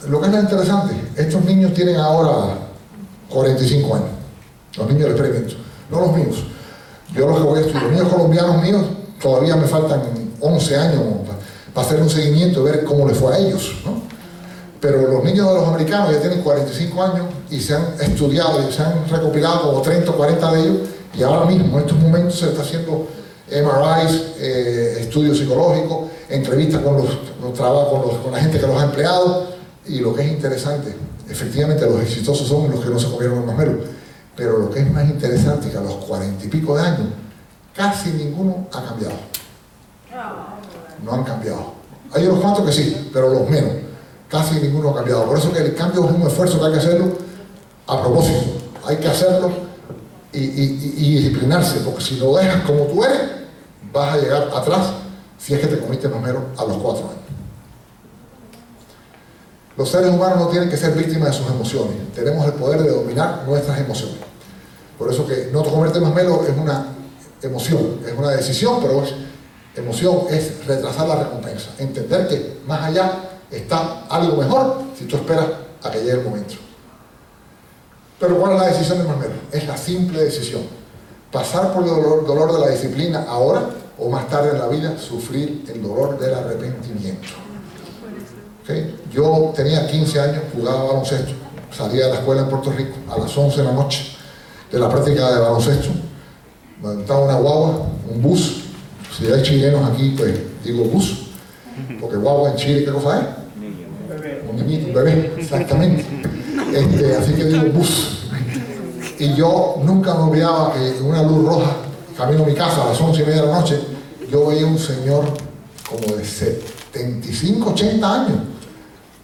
Lo que es interesante, estos niños tienen ahora 45 años, los niños del experimento, no los míos. Yo los que voy a estudiar, los niños colombianos míos, todavía me faltan 11 años para hacer un seguimiento y ver cómo les fue a ellos. ¿no? Pero los niños de los americanos ya tienen 45 años y se han estudiado y se han recopilado como 30 o 40 de ellos y ahora mismo, en estos momentos, se está haciendo MRIs, eh, estudios psicológicos, entrevistas con, los, los trabajos, con, los- con la gente que los ha empleado y lo que es interesante, efectivamente los exitosos son los que no se comieron el masmero, pero lo que es más interesante es que a los 40 y pico de años casi ninguno ha cambiado. No han cambiado. Hay unos cuantos que sí, pero los menos. Casi ninguno ha cambiado. Por eso que el cambio es un esfuerzo que hay que hacerlo a propósito. Hay que hacerlo y, disciplinarse, porque si lo dejas como tú eres, vas a llegar atrás si es que te comiste mamero a los cuatro años. Los seres humanos no tienen que ser víctimas de sus emociones. Tenemos el poder de dominar nuestras emociones. Por eso que no comerte mamelo es una emoción, es una decisión, pero emoción, es retrasar la recompensa. Entender que más allá está algo mejor si tú esperas a que llegue el momento. Pero ¿cuál es la decisión del mamero? Es la simple decisión. Pasar por el dolor de la disciplina ahora o más tarde en la vida, sufrir el dolor del arrepentimiento. Yo tenía 15 años, jugaba baloncesto, salía de la escuela en Puerto Rico a las 11 de la noche de la práctica de baloncesto, me montaba una guagua, un bus, si hay chilenos aquí, pues digo bus, porque guagua en Chile, ¿qué cosa es? Un niñito, un bebé, exactamente. Este, así que digo bus. Y yo nunca me olvidaba que en una luz roja, camino a mi casa a las 11 y media de la noche, yo veía un señor como de 75, 80 años,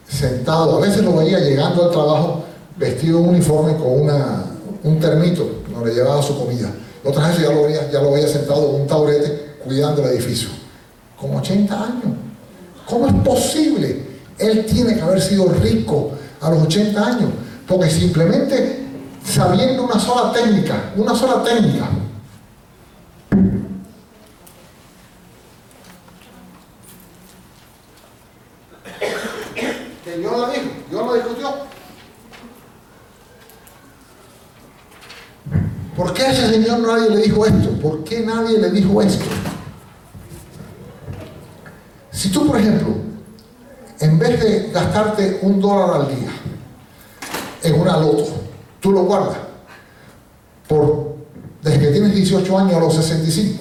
sentado. A veces lo veía llegando al trabajo vestido de un uniforme con una, un termito donde llevaba su comida. Otras veces ya lo, veía, ya lo veía sentado con un taburete cuidando el edificio. Con 80 años. ¿Cómo es posible? Él tiene que haber sido rico a los 80 años, porque simplemente sabiendo una sola técnica, una sola técnica, que Dios la dijo, Dios la dijo ¿Por qué a ese señor nadie le dijo esto? ¿Por qué nadie le dijo esto? Si tú, por ejemplo, en vez de gastarte un dólar al día en una loto, tú lo guardas por desde que tienes 18 años a los 65,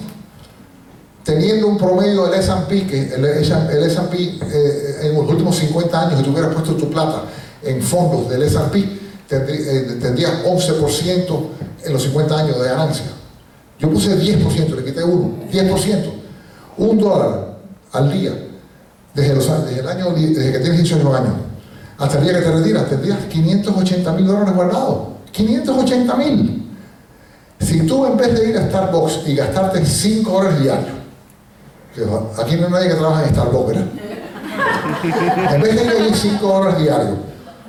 teniendo un promedio del S&P, que el, S&P eh, en los últimos 50 años, si tú hubieras puesto tu plata en fondos del S&P, eh, tendrías 11% en los 50 años de ganancia. Yo puse 10%, le quité uno, 10%, un dólar al día, desde, los, desde el año, desde que tienes 18 años, hasta el día que te retiras, tendrías 580 mil dólares guardados. 580 mil. Si tú en vez de ir a Starbucks y gastarte 5 dólares diarios, que aquí no hay nadie que trabaja en Starbucks, ¿verdad? En vez de ir a 5 dólares diarios,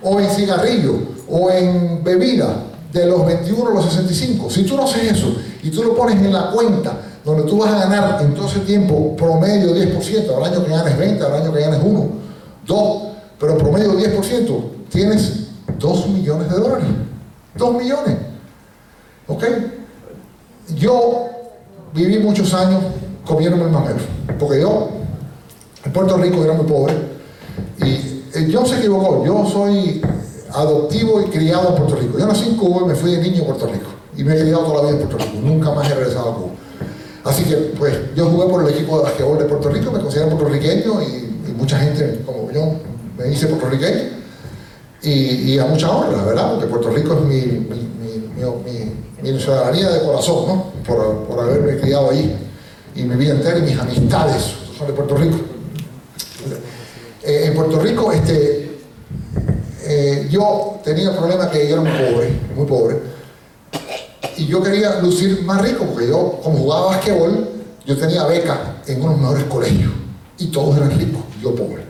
o en cigarrillo, o en bebida, de los 21 a los 65, si tú no haces eso y tú lo pones en la cuenta donde tú vas a ganar en todo ese tiempo promedio 10%, al año que ganes 20, al año que ganes 1, 2, pero promedio 10%, tienes 2 millones de dólares. 2 millones. ¿Ok? Yo viví muchos años comiéndome el mamero, porque yo en Puerto Rico era muy pobre y eh, yo se equivocó, yo soy adoptivo y criado en Puerto Rico. Yo nací en Cuba y me fui de niño a Puerto Rico y me he criado toda la vida en Puerto Rico, nunca más he regresado a Cuba. Así que pues yo jugué por el equipo de basquetbol de Puerto Rico, me considero puertorriqueño y, mucha gente como yo me dice puertorriqueño y, a mucha honra, ¿verdad? Porque Puerto Rico es mi, mi, mi, mi ciudadanía de corazón, ¿no? Por, por, haberme criado ahí y mi vida entera y mis amistades son de Puerto Rico. Eh, en Puerto Rico, este, eh, yo tenía el problema que yo era muy pobre, muy pobre, y yo quería lucir más rico, porque yo, como jugaba basquetbol, yo tenía beca en unos mejores colegios, y todos eran ricos, yo pobre.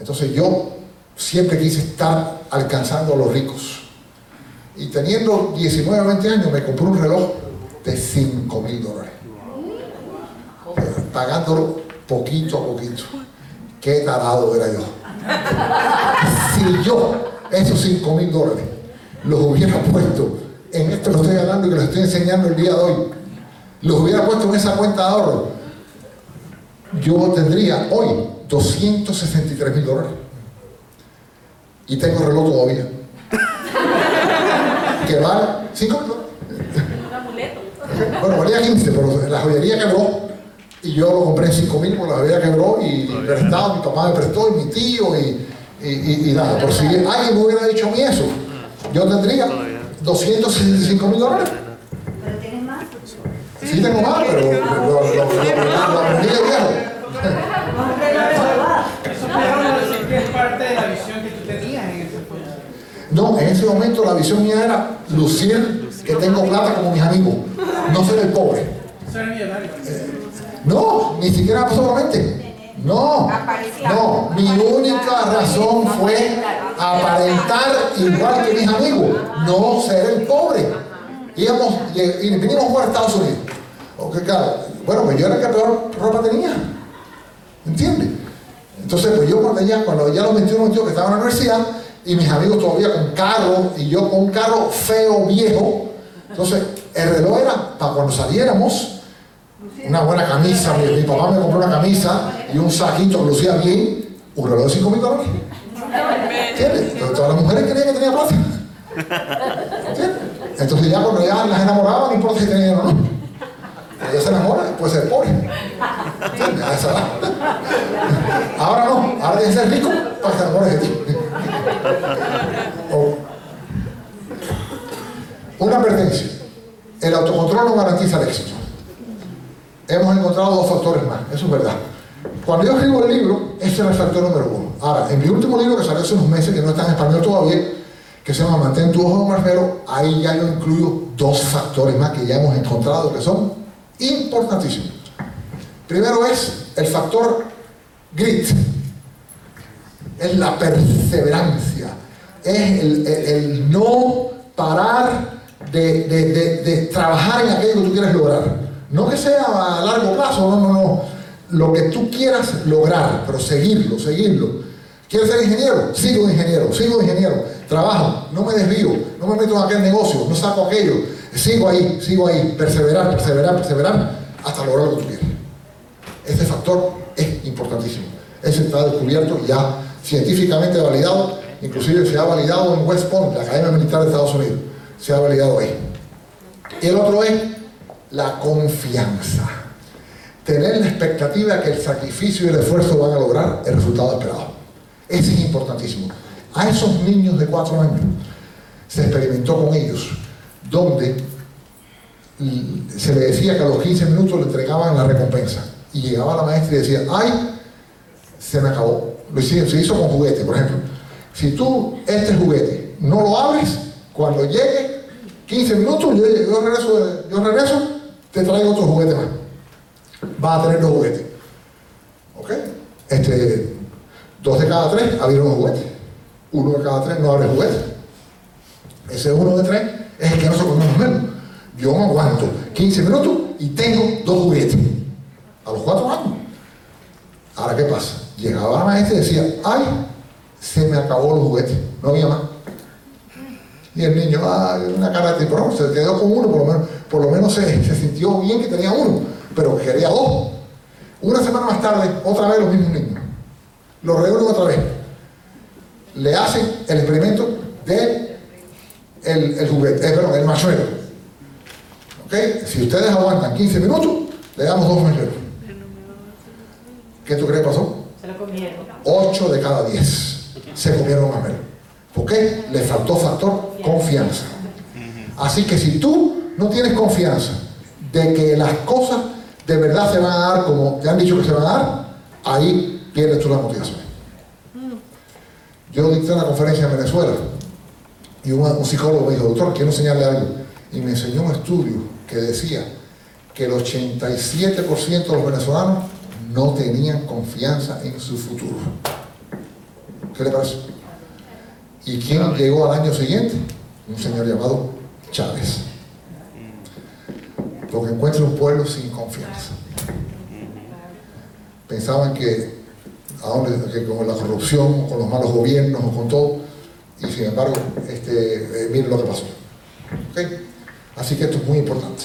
Entonces yo siempre quise estar alcanzando a los ricos. Y teniendo 19 o 20 años me compré un reloj de 5 mil dólares. Pagándolo poquito a poquito. Qué tarado era yo. Si yo esos 5 mil dólares los hubiera puesto en esto que estoy hablando y que les estoy enseñando el día de hoy, los hubiera puesto en esa cuenta de ahorro, yo tendría hoy 263 mil dólares. Y tengo reloj todavía. que vale 5 mil dólares. Bueno, valía 15, pero la joyería quebró. Y yo lo compré en 5 mil porque la joyería quebró y prestado, mi papá me prestó y mi tío y, y, y, nada. Por si alguien me hubiera dicho a mí eso, yo tendría 265 mil dólares. ¿Pero tienes más? Sí tengo más, pero lo, lo, lo, lo aprendí de viejo. Eso es parte de la visión que tú tenías en ese momento. No, en ese momento la visión mía era lucir que tengo plata como mis amigos, no ser el pobre. Ser millonario. No, ni siquiera pasó por la mente. No, no, mi única razón fue aparentar igual que mis amigos, no ser el pobre. Íbamos, y vinimos a jugar a Estados Unidos. Okay, claro, bueno, pues yo era el que peor ropa tenía. ¿Entiendes? Entonces, pues yo cuando ya, cuando ya los 21, 22 que estaba en la universidad, y mis amigos todavía con carro, y yo con un carro feo, viejo, entonces el reloj era para cuando saliéramos, una buena camisa, mi, mi, papá me compró una camisa y un saquito que lucía bien, un reloj de 5 mil dólares. ¿Entiendes? Todas las mujeres creían que tenía plata. ¿Entiendes? Entonces ya cuando ya las enamoraban, no importa si tenían o no. Ella se enamora, puede ser pobre. ¿Entiendes? Ahora no, ahora tienes que ser rico para que te enamores de ti. O, una advertencia. El autocontrol no garantiza el éxito encontrado dos factores más, eso es verdad. Cuando yo escribo el libro, ese era el factor número uno. Ahora, en mi último libro que salió hace unos meses, que no está en español todavía, que se llama Mantén tu ojo marfero, ahí ya yo incluyo dos factores más que ya hemos encontrado que son importantísimos. Primero es el factor grit, es la perseverancia, es el, el, el no parar de, de, de, de trabajar en aquello que tú quieres lograr. No que sea a largo plazo, no, no, no. Lo que tú quieras lograr, pero seguirlo, seguirlo. ¿Quieres ser ingeniero? Sigo ingeniero, sigo ingeniero. Trabajo, no me desvío, no me meto en aquel negocio, no saco aquello. Sigo ahí, sigo ahí, perseverar, perseverar, perseverar, hasta lograr lo que tú quieres. Este factor es importantísimo. Ese está descubierto ya científicamente validado, inclusive se ha validado en West Point, la Academia Militar de Estados Unidos. Se ha validado ahí. Y el otro es la confianza. Tener la expectativa que el sacrificio y el esfuerzo van a lograr el resultado esperado. Ese es importantísimo. A esos niños de cuatro años se experimentó con ellos, donde se le decía que a los 15 minutos le entregaban la recompensa. Y llegaba la maestra y decía, ay, se me acabó. Lo hizo, se hizo con juguete, por ejemplo. Si tú este juguete no lo abres, cuando llegue 15 minutos, yo, regreso, yo regreso, te traigo otro juguete más. Vas a tener dos juguetes. ¿Ok? Este, dos de cada tres abrieron juguetes. Uno de cada tres no abre juguetes. Ese uno de tres es el que no se come menos. Yo me aguanto 15 minutos y tengo dos juguetes. A los cuatro años. Ahora, ¿qué pasa? Llegaba la maestra y decía, ay, se me acabó los juguetes. No había más. Y el niño, ah, una cara de tipo, se quedó con uno, por lo menos, por lo menos se, se, sintió bien que tenía uno, pero quería dos. Una semana más tarde, otra vez los mismos niños. Los reúnen otra vez. Le hacen el experimento de el, el juguete, eh, perdón, el machuelo. ¿Ok? Si ustedes aguantan 15 minutos, le damos dos machuelos. ¿Qué tú crees que pasó? Se lo comieron. 8 de cada 10 se comieron mamelo. ¿Por qué? Le faltó factor confianza. Así que si tú no tienes confianza de que las cosas de verdad se van a dar como te han dicho que se van a dar, ahí pierdes tú la motivación. Yo dicté una conferencia en Venezuela y un, un psicólogo me dijo, doctor, quiero enseñarle algo. Y me enseñó un estudio que decía que el 87% de los venezolanos no tenían confianza en su futuro. ¿Qué le parece? ¿Y quién llegó al año siguiente? Un señor llamado Chávez. Porque encuentra un pueblo sin confianza. Pensaban que, con la corrupción, con los malos gobiernos con todo, y sin embargo, este, eh, miren lo que pasó. Así que esto es muy importante.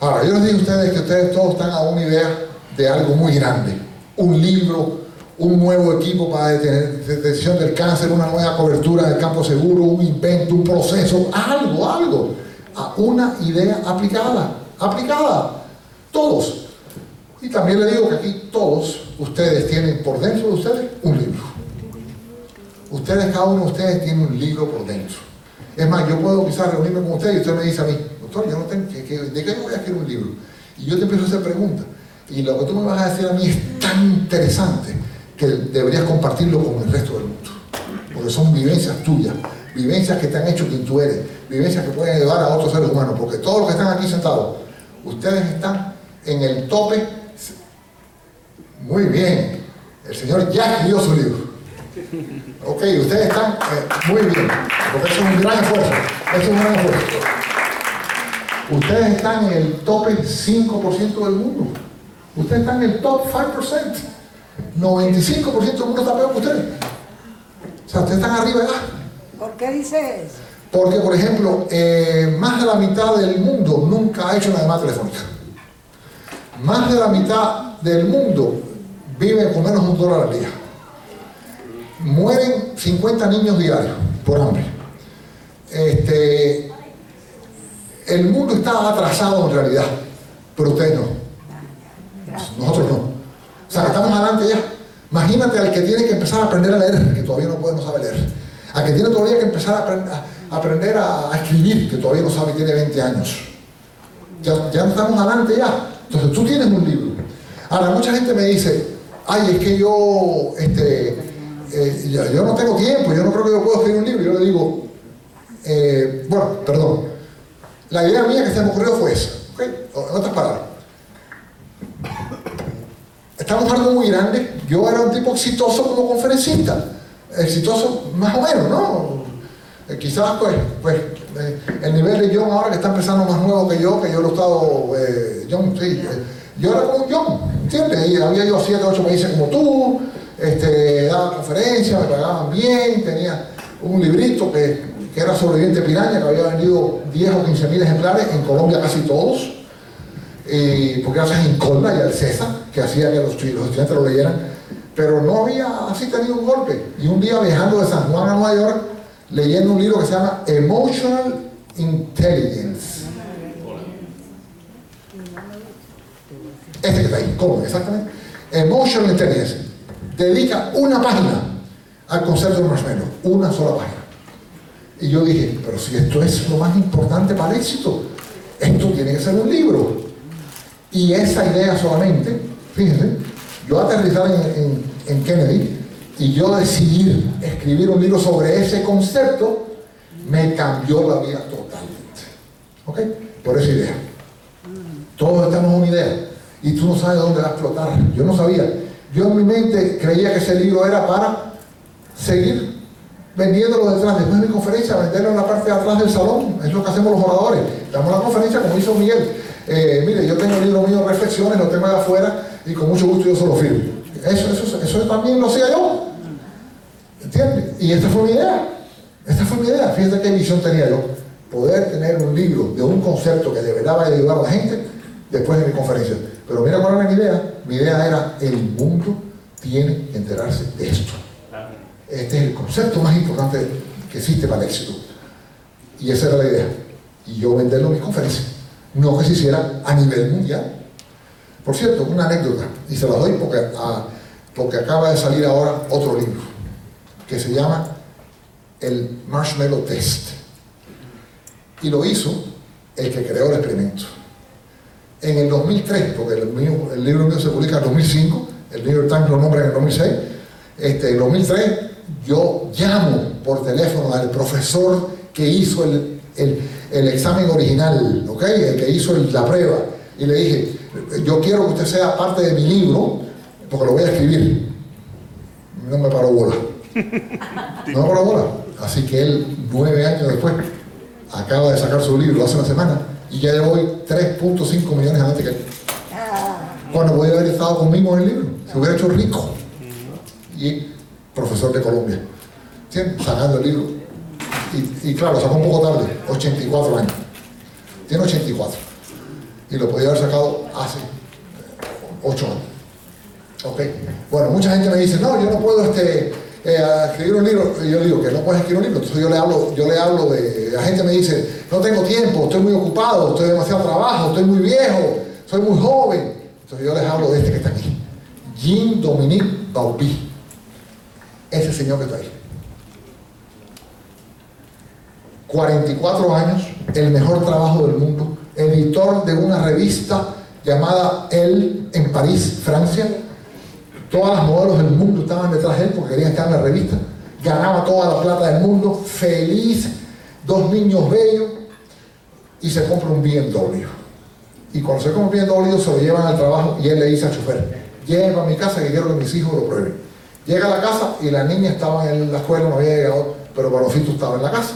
Ahora, yo les digo a ustedes que ustedes todos están a una idea de algo muy grande. Un libro, un nuevo equipo para detección del cáncer, una nueva cobertura del campo seguro, un invento, un proceso, algo, algo. A una idea aplicada, aplicada. Todos. Y también le digo que aquí todos ustedes tienen por dentro de ustedes un libro. Ustedes, cada uno de ustedes tiene un libro por dentro. Es más, yo puedo quizás reunirme con usted y usted me dice a mí, doctor, yo no tengo, que, ¿de qué voy a escribir un libro? Y yo te empiezo a hacer preguntas. Y lo que tú me vas a decir a mí es tan interesante que deberías compartirlo con el resto del mundo. Porque son vivencias tuyas, vivencias que te han hecho quien tú eres, vivencias que pueden llevar a otros seres humanos. Porque todos los que están aquí sentados, ustedes están en el tope. Muy bien. El Señor ya escribió su libro. Ok, ustedes están eh, muy bien. Porque es un gran esfuerzo. Es un gran esfuerzo. Ustedes están en el tope 5% del mundo. Ustedes están en el top 5%. 95% del mundo está peor que ustedes. O sea, ustedes están arriba ya. ¿Por qué dice eso? Porque, por ejemplo, eh, más de la mitad del mundo nunca ha hecho una llamada telefónica. Más de la mitad del mundo vive con menos de un dólar al día. Mueren 50 niños diarios por hambre. Este, el mundo está atrasado en realidad, pero ustedes no. Nosotros no. Sea, estamos adelante ya. Imagínate al que tiene que empezar a aprender a leer, que todavía no puede, no sabe leer. Al que tiene todavía que empezar a, aprend a aprender a, escribir, que todavía no sabe y tiene 20 años. Ya, ya estamos adelante ya. Entonces tú tienes un libro. Ahora, mucha gente me dice, ay, es que yo, este, eh, yo, no tengo tiempo, yo no creo que yo pueda escribir un libro. Yo le digo, eh, bueno, perdón. La idea mía que se me ocurrió fue esa. En otras palabras. Estamos hablando muy grande. Yo era un tipo exitoso como conferencista. Exitoso más o menos, ¿no? Eh, quizás, pues, pues eh, el nivel de John ahora que está empezando más nuevo que yo, que yo lo he estado, eh, John, sí, yo era como John, ¿entiendes? Y había yo 7, 8 países como tú, este, daba conferencias, me pagaban bien, tenía un librito que, que era sobreviviente piraña, que había vendido 10 o 15 mil ejemplares, en Colombia casi todos, porque gracias a Incolda y al César, que hacía que los, los estudiantes lo leyeran, pero no había así tenido un golpe. Y un día viajando de San Juan a Nueva York, leyendo un libro que se llama Emotional Intelligence. Este que está ahí, ¿cómo? Exactamente. Emotional Intelligence. Dedica una página al concepto del marshmallow. Una sola página. Y yo dije, pero si esto es lo más importante para el éxito, esto tiene que ser un libro. Y esa idea solamente, fíjense, yo aterrizar en, en, en Kennedy y yo decidir escribir un libro sobre ese concepto, me cambió la vida totalmente. ¿Ok? Por esa idea. Todos estamos en una idea y tú no sabes dónde va a explotar. Yo no sabía. Yo en mi mente creía que ese libro era para seguir vendiéndolo detrás. Después de mi conferencia, venderlo en la parte de atrás del salón. Es lo que hacemos los oradores. Damos la conferencia como hizo Miguel. Eh, mire, yo tengo el libro mío, Reflexiones, lo tengo de afuera y con mucho gusto yo se lo firmo. Eso, eso, eso también lo hacía yo. ¿Entiendes? Y esta fue mi idea. Esta fue mi idea. Fíjate qué visión tenía yo. Poder tener un libro de un concepto que de verdad vaya a ayudar a la gente después de mi conferencia. Pero mira cuál era mi idea. Mi idea era, el mundo tiene que enterarse de esto. Este es el concepto más importante que existe para el éxito. Y esa era la idea. Y yo venderlo en mis conferencias. No que se hiciera a nivel mundial. Por cierto, una anécdota, y se la doy porque, acaba de salir ahora otro libro, que se llama El Marshmallow Test. Y lo hizo el que creó el experimento. En el 2003, porque el, mío, el libro mío se publica en 2005, el New York Times lo nombra en el 2006, este, en 2003 yo llamo por teléfono al profesor que hizo el, el, examen original, ¿ok? El que hizo la prueba. Y le dije, yo quiero que usted sea parte de mi libro, porque lo voy a escribir. No me paró bola. No me paró bola. Así que él, nueve años después, acaba de sacar su libro hace una semana y ya llevo 3.5 millones antes que él. Bueno, voy a haber estado conmigo en el libro. Se hubiera hecho rico. Y profesor de Colombia. Sacando el libro. Y claro, sacó un poco tarde, 84 años. Tiene 84 y lo podía haber sacado hace ocho años. Ok. Bueno, mucha gente me dice, no, yo no puedo este, eh, escribir un libro. Y yo digo que no puedes escribir un libro. Entonces yo le hablo, yo le hablo de. La gente me dice, no tengo tiempo, estoy muy ocupado, estoy demasiado trabajo, estoy muy viejo, soy muy joven. Entonces yo les hablo de este que está aquí. Jean Dominique Baupi. Ese señor que está ahí. 44 años, el mejor trabajo del mundo, editor de una revista llamada Elle en París, Francia. Todas las modelos del mundo estaban detrás de él porque querían estar en la revista. Ganaba toda la plata del mundo, feliz, dos niños bellos y se compra un BMW. Y cuando se compra un BMW se lo llevan al trabajo y él le dice al chofer, lleva a mi casa que quiero que mis hijos lo prueben. Llega a la casa y la niña estaba en la escuela, no había llegado, pero Barofito estaba en la casa.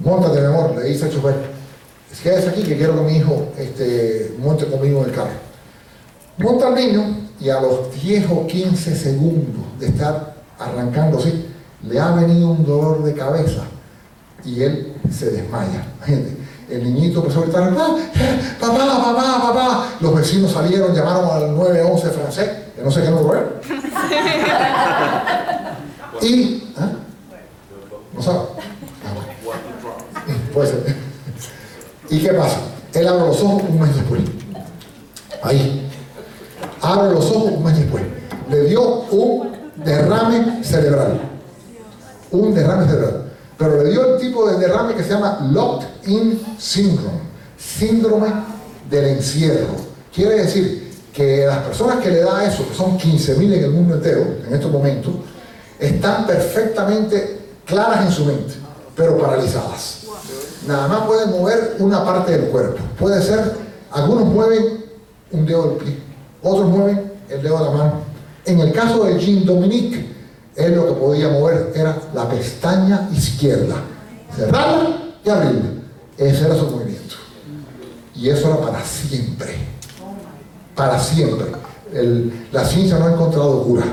Móntate, mi amor, le dice al chofer, quédese aquí que quiero que mi hijo este, monte conmigo en el carro. Monta al niño y a los 10 o 15 segundos de estar arrancando así, le ha venido un dolor de cabeza y él se desmaya. El niñito empezó a gritar, papá, papá, papá, papá. Los vecinos salieron, llamaron al 911 francés, que no sé qué número era. y, ¿ah? ¿no sabe? Puede ser. ¿Y qué pasa? Él abre los ojos un mes después. Ahí. Abre los ojos un mes después. Le dio un derrame cerebral. Un derrame cerebral. Pero le dio el tipo de derrame que se llama locked-in syndrome. Síndrome del encierro. Quiere decir que las personas que le da eso, que son 15.000 en el mundo entero, en estos momentos, están perfectamente claras en su mente, pero paralizadas nada más pueden mover una parte del cuerpo. Puede ser, algunos mueven un dedo del pie, otros mueven el dedo de la mano. En el caso de Jean Dominique, él lo que podía mover era la pestaña izquierda. Cerrarla y abrirla. Ese era su movimiento. Y eso era para siempre. Para siempre. La ciencia no ha encontrado cura.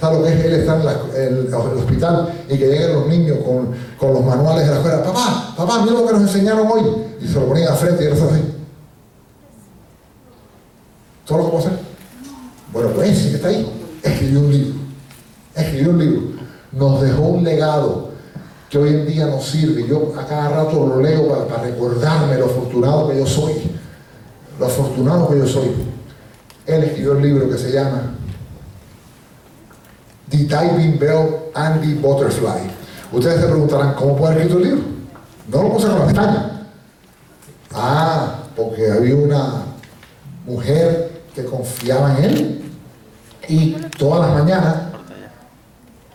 ¿Sabes lo que es él estar en, el, hospital y que lleguen los niños con, con los manuales de la escuela? Papá, papá, mira lo que nos enseñaron hoy. Y se lo ponían a frente y él así. ¿Todo lo que puedo hacer? Bueno, pues ese que está ahí escribió un libro. Escribió un libro. Nos dejó un legado que hoy en día nos sirve. Yo a cada rato lo leo para, para recordarme lo afortunado que yo soy. Lo afortunado que yo soy. Él escribió el libro que se llama The Diving Bell and the Butterfly. Ustedes se preguntarán, ¿cómo puede escrito el libro? No lo puse con la pestaña. Ah, porque había una mujer que confiaba en él y todas las mañanas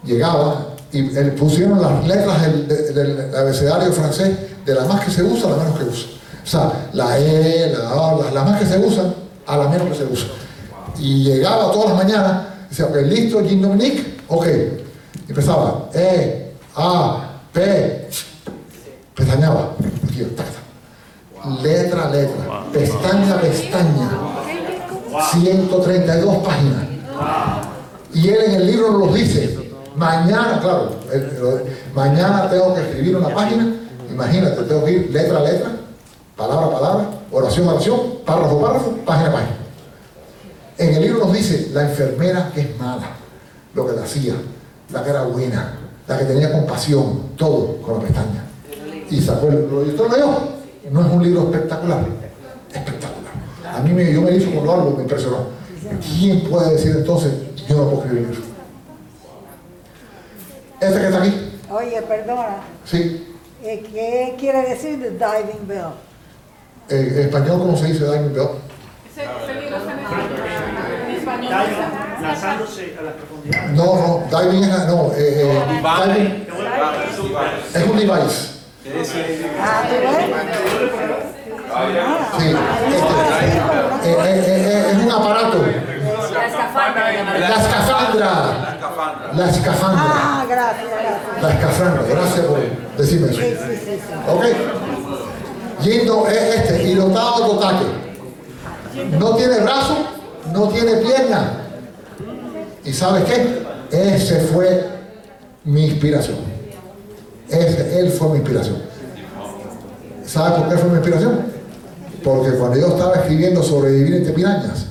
llegaba y le pusieron las letras del, del- abecedario francés de la más que se usa a la menos que usa. O sea, la E, la A, las las más que se usan a la menos que se usa. Y llegaba todas las mañanas, decía, ok, listo, Jean Dominique, ok. Empezaba, E, A, P, pestañaba. Aquí, tac, tac. Letra a letra, pestaña a pestaña. 132 páginas. Y él en el libro nos dice, mañana, claro, mañana tengo que escribir una página, imagínate, tengo que ir letra a letra, palabra a palabra, oración a oración, párrafo a párrafo, página a página. En el libro nos dice la enfermera que es mala, lo que la hacía, la que era buena, la que tenía compasión, todo con la pestaña. Y sacó el libro. ¿Y usted lo leyó? No es un libro espectacular, espectacular. A mí me, yo me hizo con lo algo, me impresionó. ¿Quién puede decir entonces, yo no puedo escribir libro? Este que está aquí, Oye, perdona, sí, eh, ¿qué quiere decir the diving bell? en en español, ¿cómo se dice Diamond Bell? Lanzándose a. No, no, diving es, no, eh, eh, diving es un device. Ah. Sí, este, eh, eh, eh, es un aparato. La escafandra la La escafandra. La escafandra. Ah, gracias, gracias. La escafandra. Gracias por decirme eso. Sí, sí, sí. ¿Ok? Yendo es este, Hirotado Totake. No tiene brazo, no tiene pierna. ¿Y sabes qué? Ese fue mi inspiración. Ese, él fue mi inspiración. ¿Sabes por qué fue mi inspiración? Porque cuando yo estaba escribiendo sobrevivir entre pirañas,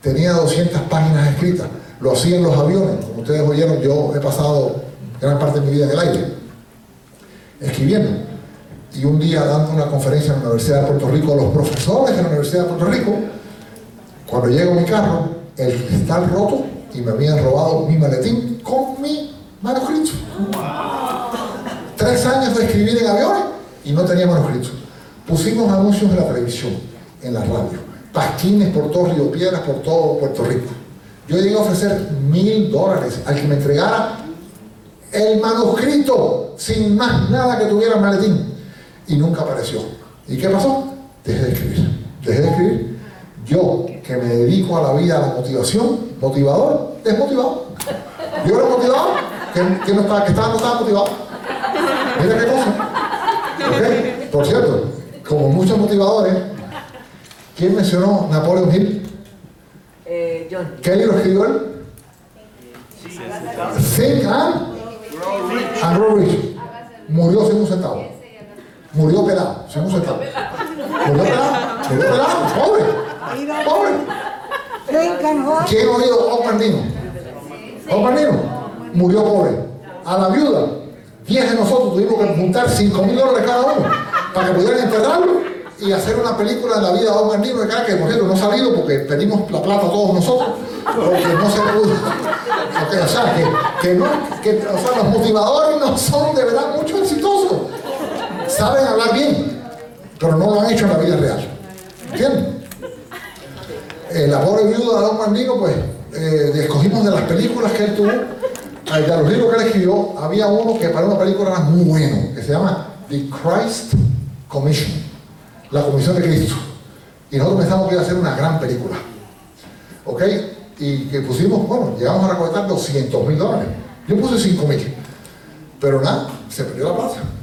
tenía 200 páginas escritas. Lo hacía en los aviones. Como ustedes oyeron, yo he pasado gran parte de mi vida en el aire, escribiendo. Y un día dando una conferencia en la Universidad de Puerto Rico a los profesores de la Universidad de Puerto Rico, cuando llego mi carro, el cristal roto y me habían robado mi maletín con mi manuscrito. Tres años de escribir en aviones y no tenía manuscrito. Pusimos anuncios en la televisión, en la radio, pasquines por todo Río Piedras, por todo Puerto Rico. Yo llegué a ofrecer mil dólares al que me entregara el manuscrito sin más nada que tuviera el maletín y nunca apareció. ¿Y qué pasó? Dejé de escribir. Dejé de escribir. Yo, que me dedico a la vida, a la motivación, motivador, desmotivado. Yo era motivado, que, que no estaba, que estaba, no estaba motivado. Mira qué cosa. ¿Ok? Por cierto, como muchos motivadores, ¿quién mencionó Napoleon Hill? Eh, John. ¿Qué libro escribió él? Think and, and Grow Rich. Murió sin un centavo. Murió pelado, sin un centavo. Murió pelado, murió pelado, pobre, pobre. ¿Quién ha oído Ocandino? Ocandino murió pobre. A la viuda, 10 de nosotros tuvimos que juntar 5 mil dólares cada uno para que pudieran enterrarlo y hacer una película de la vida de Ocandino de cara que por cierto no ha salido porque pedimos la plata todos nosotros porque no se pudo. O sea, que, que no, que, o sea, los motivadores no son de verdad mucho exitosos. Saben hablar bien, pero no lo han hecho en la vida real. ¿Entienden? Eh, la pobre viuda de Don Mandino, pues, eh, escogimos de las películas que él tuvo, de los libros que él escribió, había uno que para una película era muy bueno, que se llama The Christ Commission, la Comisión de Cristo. Y nosotros pensamos que iba a ser una gran película. ¿Ok? Y que pusimos, bueno, llegamos a recolectar 200 mil dólares. Yo puse 5 mil. Pero nada, se perdió la plata.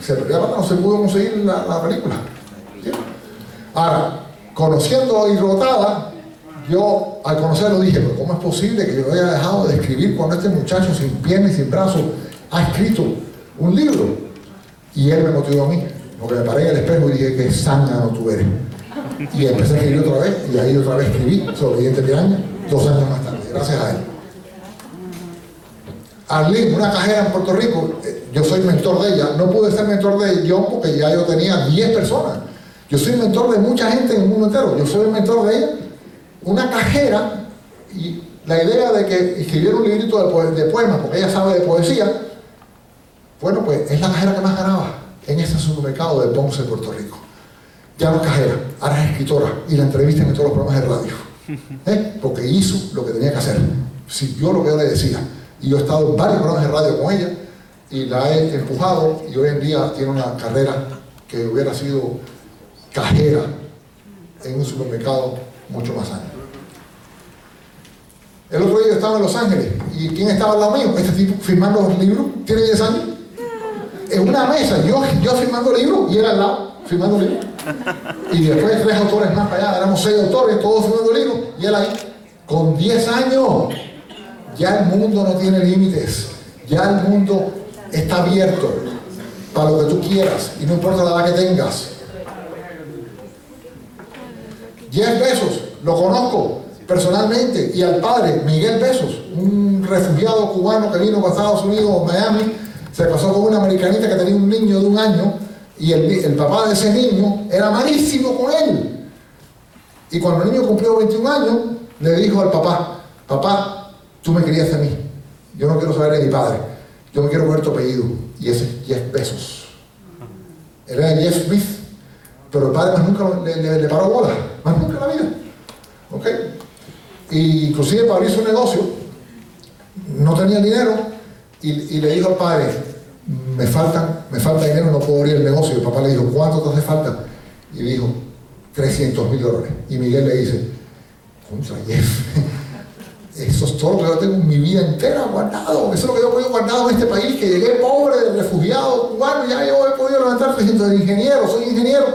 Se plata, no se pudo conseguir la, la película. Ahora, conociendo a Irrotada, Yo al conocerlo dije, pero ¿cómo es posible que yo haya dejado de escribir cuando este muchacho sin piernas y sin brazos ha escrito un libro? Y él me motivó a mí, porque me paré en el espejo y dije, que zángano tú eres. Y empecé a escribir otra vez, y ahí otra vez escribí sobre Diente Piraña, dos años más tarde, gracias a él. Arlene, una cajera en Puerto Rico, eh, yo soy mentor de ella. No pude ser mentor de John porque ya yo tenía 10 personas. Yo soy mentor de mucha gente en el mundo entero. Yo soy el mentor de ella. Una cajera, y la idea de que escribiera un librito de, poe- de poemas, porque ella sabe de poesía, bueno, pues es la cajera que más ganaba en ese supermercado de Ponce, Puerto Rico. Ya no es cajera, ahora es escritora y la entrevistan en todos los programas de radio. ¿Eh? Porque hizo lo que tenía que hacer. Siguió lo que yo le decía. Y yo he estado en varios programas de radio con ella y la he empujado y hoy en día tiene una carrera que hubiera sido cajera en un supermercado mucho más años. El otro día estaba en Los Ángeles y ¿quién estaba al lado mío? Este tipo firmando los libros, tiene 10 años. En una mesa, yo, yo firmando libros y él al lado firmando libros. Y después tres autores más para allá, éramos seis autores, todos firmando libros, y él ahí, con 10 años. Ya el mundo no tiene límites, ya el mundo está abierto para lo que tú quieras, y no importa la edad que tengas. Jeff Bezos, lo conozco personalmente, y al padre, Miguel Bezos, un refugiado cubano que vino a Estados Unidos, Miami, se casó con una americanita que tenía un niño de un año, y el, el papá de ese niño era malísimo con él. Y cuando el niño cumplió 21 años, le dijo al papá, papá, tú me querías a mí, yo no quiero saber de mi padre, yo me quiero coger tu apellido, y ese es Jeff Bezos. Él era Jeff Smith, pero el padre más nunca le, paró bola, más nunca en la vida. ¿Ok? Y inclusive para abrir su negocio, no tenía dinero y, le dijo al padre, me, faltan, me falta dinero, no puedo abrir el negocio. Y el papá le dijo, ¿cuánto te hace falta? Y dijo, 300 mil dólares. Y Miguel le dice, contra Jeff, eso es todo lo que yo tengo en mi vida entera guardado. Eso es lo que yo he podido guardado en este país, que llegué pobre, refugiado, cubano, ya yo he podido levantar 300 de ingeniero, soy ingeniero,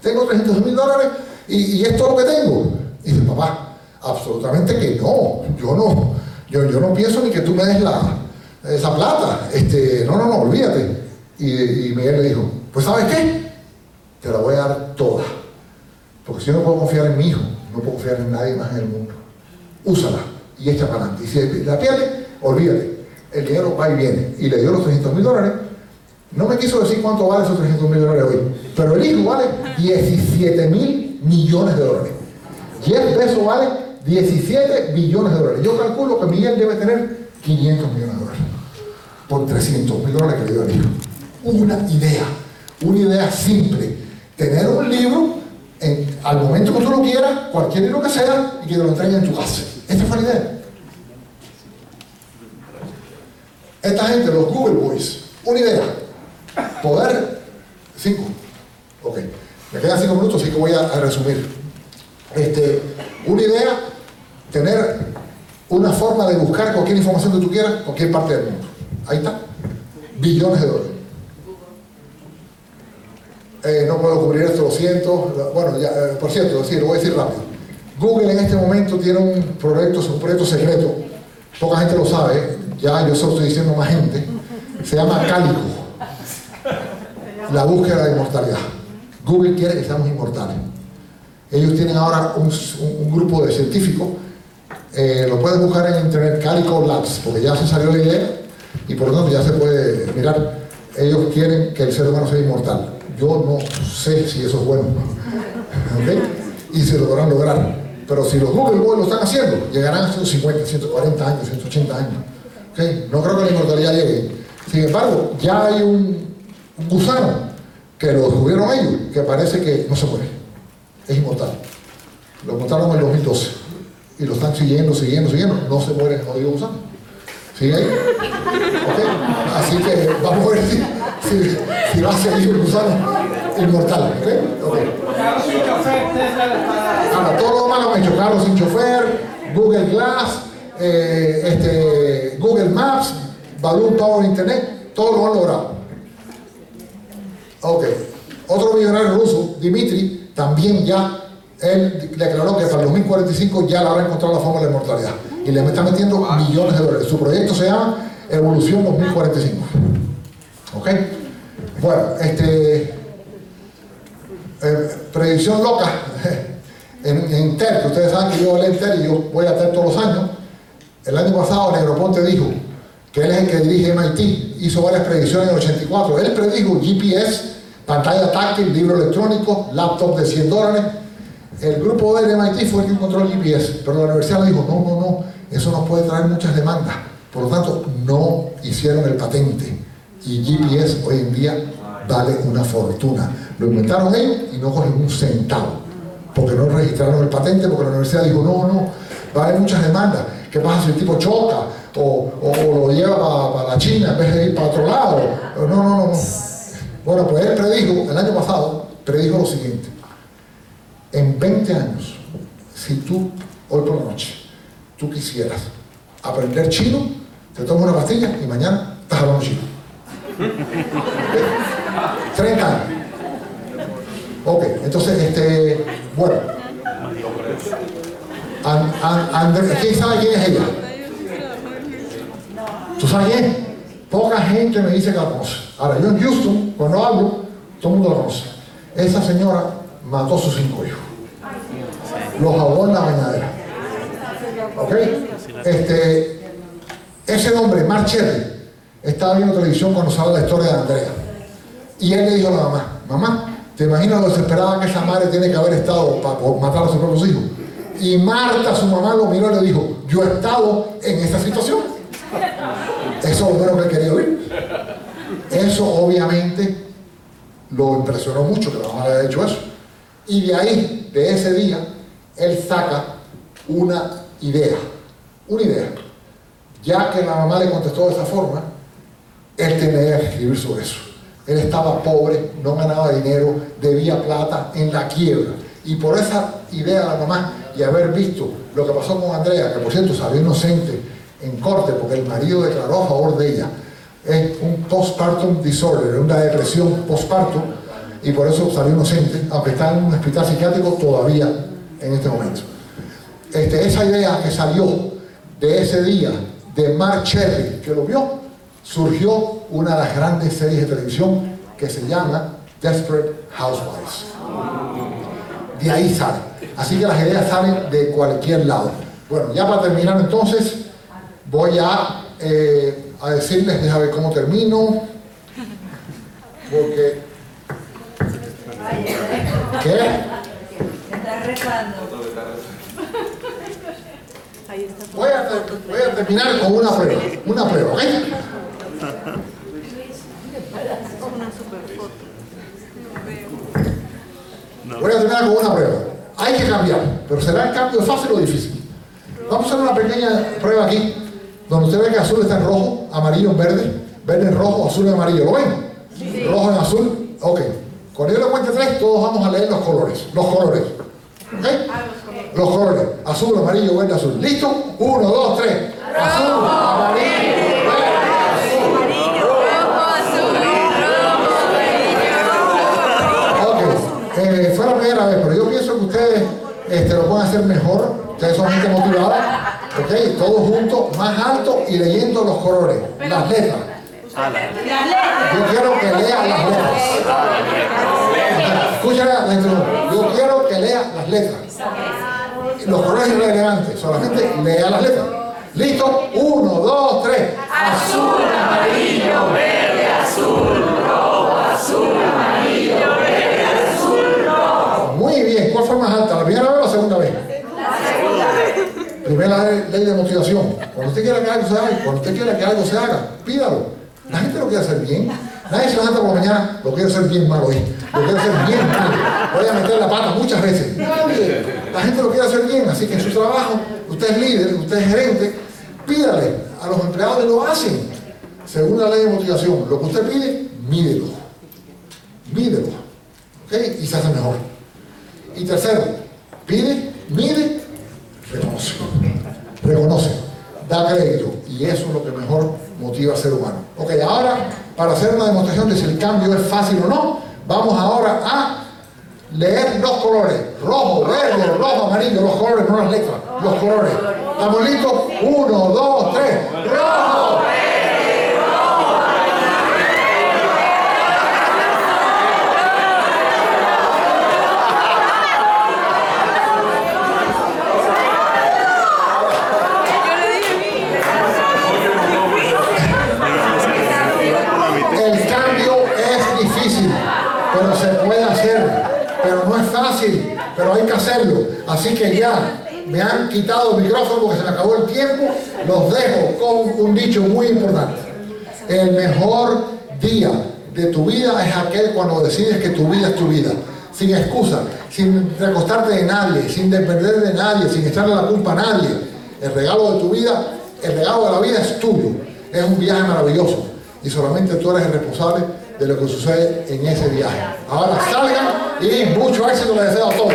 tengo 300 mil dólares y, y es todo lo que tengo. Y dice, papá, absolutamente que no, yo no, yo, yo no pienso ni que tú me des la, esa plata, este, no, no, no, olvídate. Y, y Miguel le dijo, pues ¿sabes qué? Te la voy a dar toda. Porque si no puedo confiar en mi hijo, no puedo confiar en nadie más en el mundo. Úsala y echa para adelante. Y si la pierde, olvídate. El dinero va y viene. Y le dio los 300 mil dólares. No me quiso decir cuánto vale esos 300 mil dólares hoy. Pero el hijo vale 17 mil millones de dólares. Jeff Bezos vale 17 billones de dólares. Yo calculo que Miguel debe tener 500 millones de dólares. Por 300 mil dólares que le dio al hijo. Una idea. Una idea simple. Tener un libro al momento que tú lo quieras, cualquier libro que sea, y que te lo entreguen en tu casa. Esta fue la idea. Esta gente, los Google Boys, una idea. Poder, cinco. Ok. Me quedan cinco minutos, así que voy a, resumir. Este, una idea, tener una forma de buscar cualquier información que tú quieras, cualquier parte del mundo. Ahí está. Billones de dólares. Eh, no puedo cubrir esto, lo siento. Bueno, ya, eh, por cierto, lo voy a decir rápido. Google en este momento tiene un proyecto, un proyecto secreto. Poca gente lo sabe, ya yo se lo estoy diciendo más gente. Se llama Cálico. La búsqueda de inmortalidad. Google quiere que seamos inmortales. Ellos tienen ahora un, grupo de científicos. eh, lo puedes buscar en internet, Calico Labs, porque ya se salió la idea y por lo tanto ya se puede mirar. Ellos quieren que el ser humano sea inmortal. Yo no sé si eso es bueno. Y se lo podrán lograr. Pero si los Google lo están haciendo, llegarán a 150, 140 años, 180 años. ¿Ok? No creo que la inmortalidad llegue. Sin embargo, ya hay un, gusano que lo descubrieron ellos, que parece que no se muere. Es inmortal. Lo encontraron en el 2012. Y lo están siguiendo, siguiendo, siguiendo. No se muere el jodido gusano. ¿Sigue ahí? ¿Ok? Así que vamos a ver si, si va a seguir el gusano inmortal. ¿Ok? Ok. Carlos sin chofer, Tesla le está- Ahora, todo lo demás lo han hecho Carlos sin chofer, Google Glass, eh, este, Google Maps, Balloon Power Internet, todo lo han logrado. Ok. Otro millonario ruso, Dimitri, también ya él declaró que para el 2045 ya le habrá encontrado la forma de la inmortalidad. Y le está metiendo millones de dólares. Su proyecto se llama Evolución 2045. ¿Ok? Bueno, este. Eh, predicción loca. En, en que ustedes saben que yo a TED y yo voy a TED todos los años. El año pasado Negroponte dijo que él es el que dirige MIT, hizo varias predicciones en el 84. Él predijo GPS, pantalla táctil, libro electrónico, laptop de 100 dólares. El grupo del MIT fue el que encontró el GPS, pero la universidad dijo, no, no, no, eso nos puede traer muchas demandas. Por lo tanto, no hicieron el patente. Y GPS hoy en día vale una fortuna. Lo inventaron ellos y no cogen un centavo. Porque no registraron el patente, porque la universidad dijo, no, no, va a haber muchas demandas. ¿Qué pasa si el tipo choca o, lo lleva para la China en vez de ir para otro lado? No, no, no, no. Bueno, pues él predijo, el año pasado, predijo lo siguiente. En 20 años, si tú, hoy por la noche, tú quisieras aprender chino, te tomas una pastilla y mañana estás hablando chino. 30 años. Ok, entonces, este, bueno. An- An- André- ¿Quién sabe quién es ella? ¿Tú sabes quién? Poca gente me dice que la conoce. Ahora, yo en Houston, cuando hablo, todo el mundo la conoce. Esa señora mató a sus cinco hijos. Los ahogó en la bañadera. ¿Ok? Este, ese hombre, Mark Cherry, estaba viendo televisión cuando sale la historia de Andrea. Y él le dijo a la mamá, mamá, ¿te imaginas lo desesperada que esa madre tiene que haber estado para matar a sus propios hijos? Y Marta, su mamá, lo miró y le dijo, yo he estado en esa situación. Eso es lo que él quería oír. Eso obviamente lo impresionó mucho que la mamá haya hecho eso. Y de ahí, de ese día, él saca una idea. Una idea. Ya que la mamá le contestó de esa forma, él tenía que escribir sobre eso. Él estaba pobre, no ganaba dinero, debía plata en la quiebra. Y por esa idea de la mamá y haber visto lo que pasó con Andrea, que por cierto salió inocente en corte porque el marido declaró a favor de ella, es un postpartum disorder, una depresión postparto, y por eso salió inocente, aunque está en un hospital psiquiátrico todavía en este momento. Este, esa idea que salió de ese día de Mark Cherry, que lo vio, surgió una de las grandes series de televisión que se llama Desperate Housewives. De ahí sale. Así que las ideas salen de cualquier lado. Bueno, ya para terminar entonces, voy a, eh, a decirles, déjame ver cómo termino. Porque... ¿Qué? Está rezando. Voy a, voy a terminar con una prueba. Una prueba, ¿ok? Voy a terminar con una prueba. Hay que cambiar, pero será el cambio fácil o difícil. Vamos a hacer una pequeña prueba aquí, donde usted ve que azul está en rojo, amarillo en verde, verde en rojo, azul en amarillo. ¿Lo ven? Rojo en azul. Ok. Cuando yo le cuente tres, todos vamos a leer los colores. Los colores. ¿Ok? Los colores. Azul, amarillo, verde, azul. ¿Listo? Uno, dos, tres. Azul, amarillo, verde, Ok, pero yo pienso que ustedes este, lo pueden hacer mejor. Ustedes son gente motivada. Ok, todos juntos, más alto y leyendo los colores, las letras. Yo quiero que lean las letras. Escucha la la introducción. Yo quiero que lea las letras. Los colores irrelevantes, solamente lea las letras. ¿Listo? Uno, dos, tres. Azul, amarillo, verde, azul, rojo, azul, amarillo, verde, azul, Muy bien, ¿cuál fue más alta? ¿La primera vez o la segunda vez? Primera ley de motivación. Cuando usted quiera que algo se haga, cuando usted quiera que algo se haga, pídalo. La gente lo quiere hacer bien. Nadie se levanta por la mañana, lo quiero hacer bien mal hoy. Lo quiero hacer bien mal. Voy a meter la pata muchas veces. Nadie. La gente lo quiere hacer bien. Así que en su trabajo, usted es líder, usted es gerente, pídale. A los empleados que lo hacen. Según la ley de motivación, lo que usted pide, mídelo. Mídelo. ¿Ok? Y se hace mejor. Y tercero, pide, mide, reconoce. Reconoce, da crédito. Y eso es lo que mejor motiva al ser humano. Ok, ahora, para hacer una demostración de si el cambio es fácil o no, vamos ahora a leer los colores, rojo, verde, rojo, amarillo, los colores, no las letras, los colores. ¿Estamos listos? Uno, dos, tres. ¡Rojo! El cambio es difícil, pero se puede hacer. Pero no es fácil, pero hay que hacerlo. Así que ya me han quitado el micrófono porque se me acabó el tiempo. Los dejo con un dicho muy importante. El mejor día de tu vida es aquel cuando decides que tu vida es tu vida. Sin excusa, sin recostarte de nadie, sin depender de nadie, sin echarle la culpa a nadie. El regalo de tu vida, el regalo de la vida es tuyo. Es un viaje maravilloso y solamente tú eres el responsable de lo que sucede en ese viaje. Ahora salgan y mucho éxito les deseo a todos.